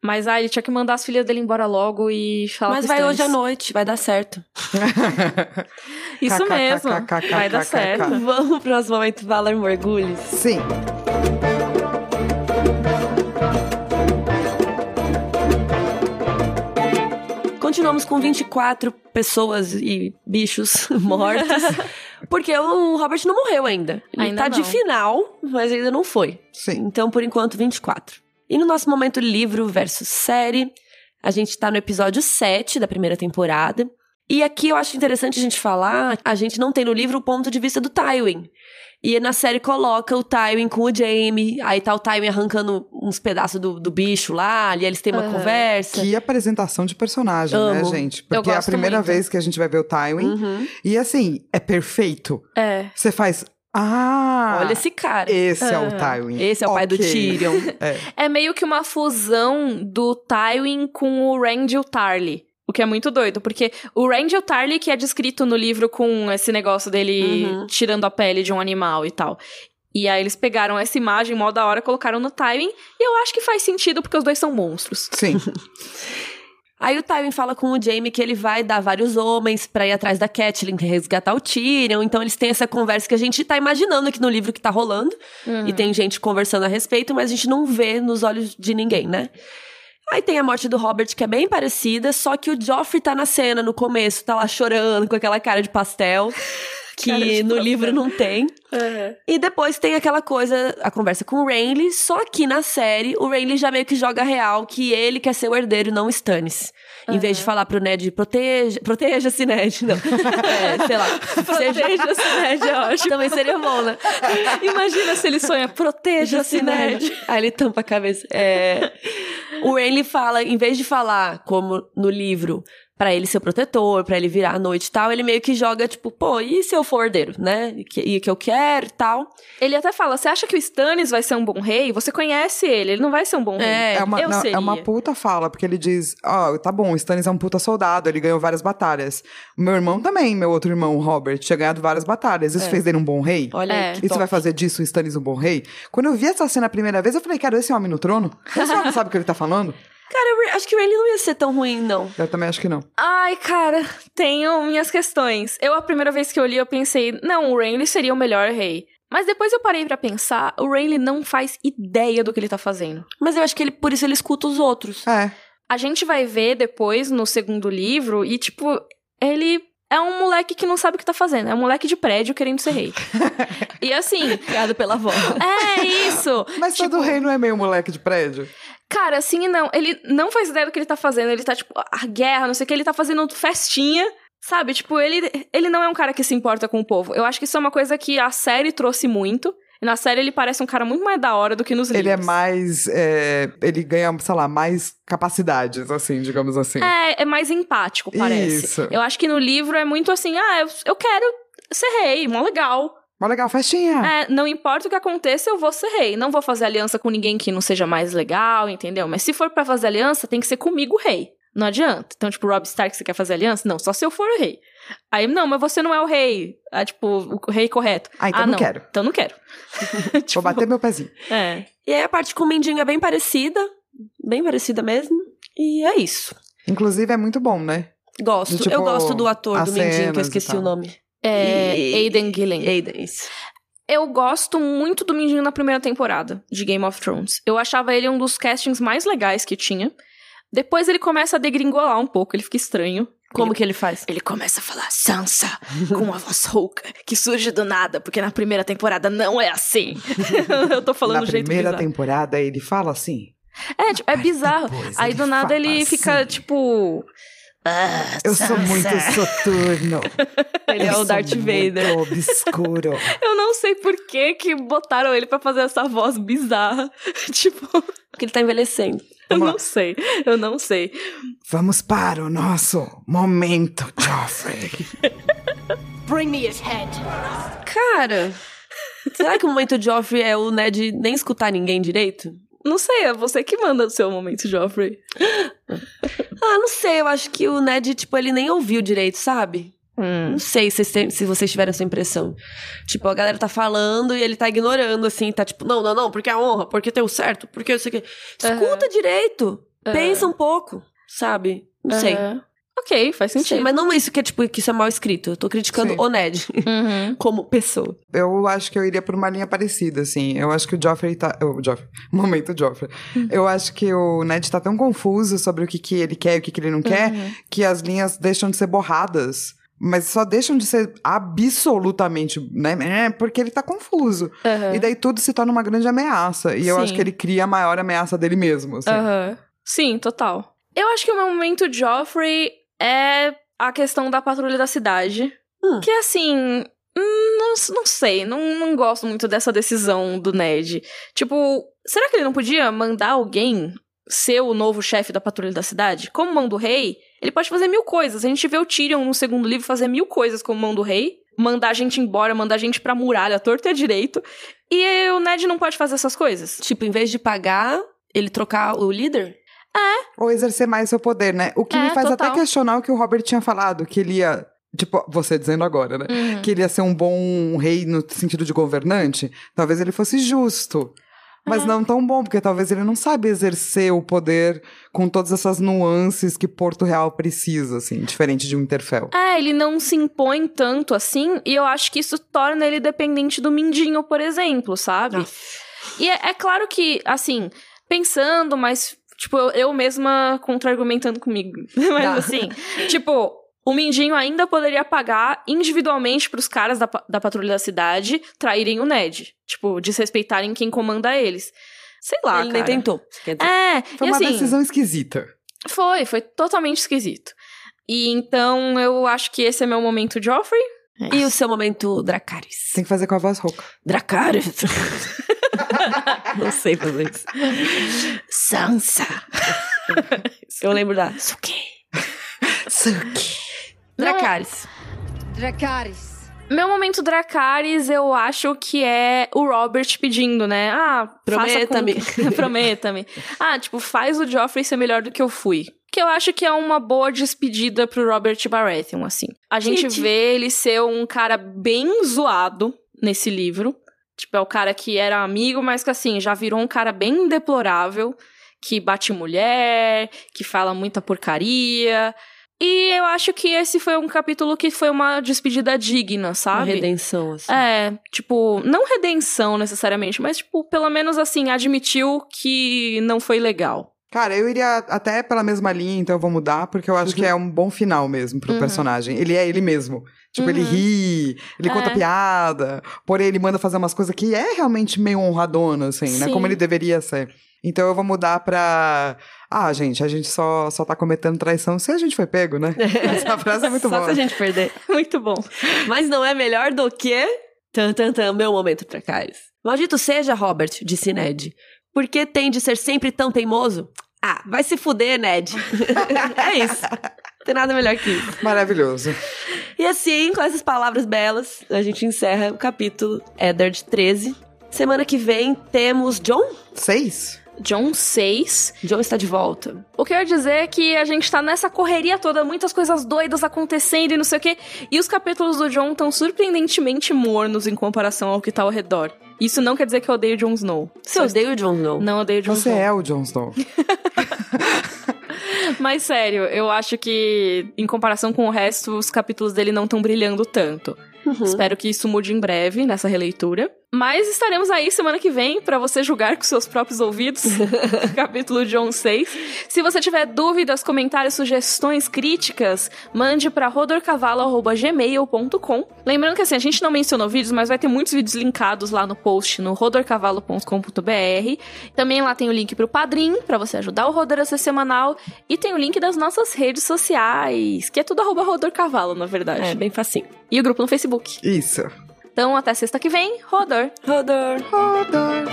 Mas, ah, ele tinha que mandar as filhas dele embora logo e falar Mas vai hoje à noite, vai dar certo. Isso mesmo. Vai dar certo. Vamos pro nosso momento Valor Mergulhos. Sim. Continuamos com 24 pessoas e bichos mortos. porque o Robert não morreu ainda. Ele Ainda tá de não. final, mas ainda não foi. Sim. Então, por enquanto, 24. E no nosso momento livro versus série, a gente tá no episódio 7 da primeira temporada. E aqui eu acho interessante a gente falar, a gente não tem no livro o ponto de vista do Tywin. E na série coloca o Tywin com o Jaime, aí tá o Tywin arrancando uns pedaços do, do bicho lá, ali eles têm uma Aham. conversa. Que apresentação de personagem, né, Amo. gente? Porque é a primeira muito. vez que a gente vai ver o Tywin. Uhum. E assim, é perfeito. É. Você faz. Ah! Olha esse cara. Esse é o. Tywin. Esse é o pai do. Tyrion. É meio que uma fusão do Tywin com o Randall Tarly. O que é muito doido, porque o Randall Tarly, que é descrito no livro com esse negócio dele Uhum. tirando a pele de um animal e tal. E aí eles pegaram essa imagem mó da hora, colocaram no Tywin, e eu acho que faz sentido porque os dois são monstros. Sim. Aí o Tywin fala com o Jaime que ele vai dar vários homens pra ir atrás da Catelyn resgatar o Tyrion. Então eles têm essa conversa que a gente tá imaginando aqui no livro que tá rolando. E tem gente conversando a respeito, mas a gente não vê nos olhos de ninguém, né? Aí tem a morte do Robert, que é bem parecida, só que o Joffrey tá na cena no começo, tá lá chorando com aquela cara de pastel, que no livro não tem. E depois tem aquela coisa, a conversa com o Renly, só que na série o Renly já meio que joga real que ele quer ser o herdeiro, não o Stannis. Em vez de falar pro Ned, proteja, proteja-se, Ned, não. É, sei lá. seja- Proteja-se, Ned, é ótimo. Também seria bom, né? Imagina se ele sonha, proteja-se, Ned. Aí ele tampa a cabeça. É... O Renly fala, em vez de falar, como no livro, pra ele ser o protetor, pra ele virar à noite e tal, ele meio que joga, tipo, pô, e se eu for herdeiro, né? E que, e que eu quero e tal. Ele até fala, você acha que o Stannis vai ser um bom rei? Você conhece ele, ele não vai ser um bom rei. É, É uma, eu não, seria. é uma puta fala, porque ele diz: Ó, tá bom, o Stannis é um puta soldado, ele ganhou várias batalhas. Meu irmão também, meu outro irmão, o Robert, tinha ganhado várias batalhas. Isso fez dele um bom rei? Olha É. aí, Isso top. vai fazer disso o Stannis um bom rei? Quando eu vi essa cena a primeira vez, eu falei, cara, esse homem no trono? Esse homem sabe o que ele tá falando? Cara, eu acho que o Renly não ia ser tão ruim, não. Eu também acho que não. Ai, cara, tenho minhas questões. Eu, a primeira vez que eu li, eu pensei, não, o Renly seria o melhor rei. Mas depois eu parei pra pensar, o Renly não faz ideia do que ele tá fazendo. Mas eu acho que ele, por isso ele escuta os outros. É. A gente vai ver depois, no segundo livro, e tipo, ele é um moleque que não sabe o que tá fazendo. É um moleque de prédio querendo ser rei. e assim, Criado pela avó. é isso. Mas Tipo, todo rei não é meio moleque de prédio? Cara, assim, não. Ele não faz ideia do que ele tá fazendo. Ele tá, tipo, a guerra, não sei o que. Ele tá fazendo festinha, sabe? Tipo, ele, ele não é um cara que se importa com o povo. Eu acho que isso é uma coisa que a série trouxe muito. E na série ele parece um cara muito mais da hora do que nos Ele é livros. mais. é, ele ganha, sei lá, mais capacidades, assim, digamos assim. É, é mais empático, parece. Isso. Eu acho que no livro é muito assim, ah, eu, eu quero ser rei, mó legal. Mas legal, festinha. É, não importa o que aconteça, eu vou ser rei. Não vou fazer aliança com ninguém que não seja mais legal, entendeu? Mas se for pra fazer aliança, tem que ser comigo rei. Não adianta. Então, tipo, Rob Stark, você quer fazer aliança? Não, só se eu for o rei. Aí, não, mas você não é o rei. Ah, tipo, o rei correto. Ah, então não quero. Então não quero. Vou Tipo, bater meu pezinho. É. E aí a parte com o Mindinho é bem parecida. Bem parecida mesmo. E é isso. Inclusive, é muito bom, né? Gosto. De, tipo, eu gosto do ator do Mindinho, que eu esqueci o nome. É E- Aiden Gillen. Aiden, isso. Eu gosto muito do Mindinho na primeira temporada de Game of Thrones. Eu achava ele um dos castings mais legais que tinha. Depois ele começa a degringolar um pouco, ele fica estranho. Como ele, que ele faz? Ele começa a falar Sansa com uma voz rouca que surge do nada, porque na primeira temporada não é assim. eu tô falando na do jeito primeira bizarro. temporada ele fala assim. É, tipo, é bizarro. Aí do nada ele fica, assim. tipo. "Ah, Eu sou Sansa." muito soturno. Ele é Eu o sou Darth Vader. Muito obscuro. Eu não sei por que que botaram ele pra fazer essa voz bizarra. tipo, Porque ele tá envelhecendo. eu Vamos lá. não sei. Eu não sei. Vamos para o nosso momento, Joffrey. Bring me his head. Cara, será que o momento Joffrey é o Ned nem escutar ninguém direito? Não sei, é você que manda o seu momento, Joffrey. Ah, não sei, eu acho que o Ned, tipo, ele nem ouviu direito, sabe? Hum. Não sei se se vocês tiveram essa impressão. Tipo, a galera tá falando e ele tá ignorando, assim, tá tipo, não, não, não, porque é a honra, porque tem o certo, porque isso aqui. Escuta direito. Pensa um pouco, sabe? Não sei. Ok, faz sentido. sei, mas não isso que é, tipo, que isso é mal escrito. Eu tô criticando Sim. o Ned Uhum. como pessoa. Eu acho que eu iria por uma linha parecida, assim. Eu acho que o Joffrey tá. O Joffrey. Momento Joffrey. Eu acho que o Ned tá tão confuso sobre o que, que ele quer e o que, que ele não quer, que as linhas deixam de ser borradas. Mas só deixam de ser absolutamente, né? é, Porque ele tá confuso. Aham. E daí tudo se torna uma grande ameaça. E eu Sim. acho que ele cria a maior ameaça dele mesmo. Assim. Aham. Sim, total. Eu acho que o meu momento Joffrey é a questão da patrulha da cidade. Hum. Que assim. hum, Não, não sei, não, não gosto muito dessa decisão do Ned. Tipo, será que ele não podia mandar alguém ser o novo chefe da patrulha da cidade? Como mão do rei, ele pode fazer mil coisas. A gente vê o Tyrion no segundo livro fazer mil coisas como mão do rei. Mandar a gente embora, mandar a gente pra muralha, torto e direito. E o Ned não pode fazer essas coisas. Tipo, em vez de pagar, ele trocar o líder? Ou exercer mais seu poder, né? O que É, me faz total. até questionar o que o Robert tinha falado, que ele ia. Tipo, você dizendo agora, né? Uhum. Que ele ia ser um bom rei no sentido de governante. Talvez ele fosse justo. Mas É. não tão bom, porque talvez ele não sabe exercer o poder com todas essas nuances que Porto Real precisa, assim, diferente de um Interfell. É, ele não se impõe tanto assim, e eu acho que isso torna ele dependente do Mindinho, por exemplo, sabe? E é, é claro que, assim, pensando, mas, tipo, eu, eu mesma contra-argumentando comigo. mas Tá. assim, tipo, o Mindinho ainda poderia pagar individualmente pros caras da, da patrulha da cidade traírem o Ned. Tipo, desrespeitarem quem comanda eles. Sei lá, ele nem cara. tentou. Quer dizer, É, Foi uma assim, decisão esquisita. foi, foi totalmente esquisito. E então eu acho que esse é meu momento Joffrey. E o seu momento Dracarys? Tem que fazer com a voz rouca. Dracarys. Não sei fazer isso. Sansa. Eu lembro da Suki. Dracarys. Dracarys. Meu momento Dracarys, eu acho que é o Robert pedindo, né? Ah, Prometa-me. Prometa-me. Ah, tipo, faz o Joffrey ser melhor do que eu fui. Que eu acho que é uma boa despedida pro Robert Baratheon, assim. A gente Gente. vê ele ser um cara bem zoado nesse livro. Tipo, é o cara que era amigo, mas que assim, já virou um cara bem deplorável, que bate mulher, que fala muita porcaria. E eu acho que esse foi um capítulo que foi uma despedida digna, Uma sabe? redenção, assim. É, tipo, não redenção necessariamente, mas, tipo, pelo menos assim, admitiu que não foi legal. Cara, eu iria até pela mesma linha, então eu vou mudar, porque eu acho que é um bom final mesmo pro Uhum. personagem. Ele é ele mesmo. Tipo, ele Uhum. ri, ele conta É. piada, porém ele manda fazer umas coisas que é realmente meio honradona, assim, né? Sim. Como ele deveria ser. Então eu vou mudar pra. Ah, gente, a gente só, só tá cometendo traição se a gente foi pego, né? Essa frase é muito Só boa. se a gente perder. Muito bom. Mas não é melhor do que... Tan, tan, tan, meu momento Dracarys. Maldito seja, Robert, disse Ned. Por que tem de ser sempre tão teimoso? Ah, vai se fuder, Ned. é isso. Não tem nada melhor que isso. Maravilhoso. E assim, com essas palavras belas, a gente encerra o capítulo Eddard 13. Semana que vem temos John. Seis? John 6. John está de volta. O que eu ia dizer é que a gente tá nessa correria toda, muitas coisas doidas acontecendo e não sei o quê. E os capítulos do John estão surpreendentemente mornos em comparação ao que tá ao redor. Isso não quer dizer que eu odeio Jon Snow. Você odeia o John Snow? Não odeio Jon Você Snow. é o Jon Snow. Mas sério, eu acho que em comparação com o resto, os capítulos dele não estão brilhando tanto. Uhum. Espero que isso mude em breve nessa releitura. Mas estaremos aí semana que vem para você julgar com seus próprios ouvidos. capítulo John 6. Se você tiver dúvidas, comentários, sugestões, críticas, mande para rodorcavalo@gmail.com. Lembrando que assim, a gente não mencionou vídeos, mas vai ter muitos vídeos linkados lá no post no rodorcavalo.com.br. Também lá tem o link pro Padrim para você ajudar o Rodor a ser semanal e tem o link das nossas redes sociais, que é tudo arroba Rodorcavalo, na verdade. É, bem facinho. E o grupo no Facebook. Isso. Então, até sexta que vem, rodor. Rodor. Rodor.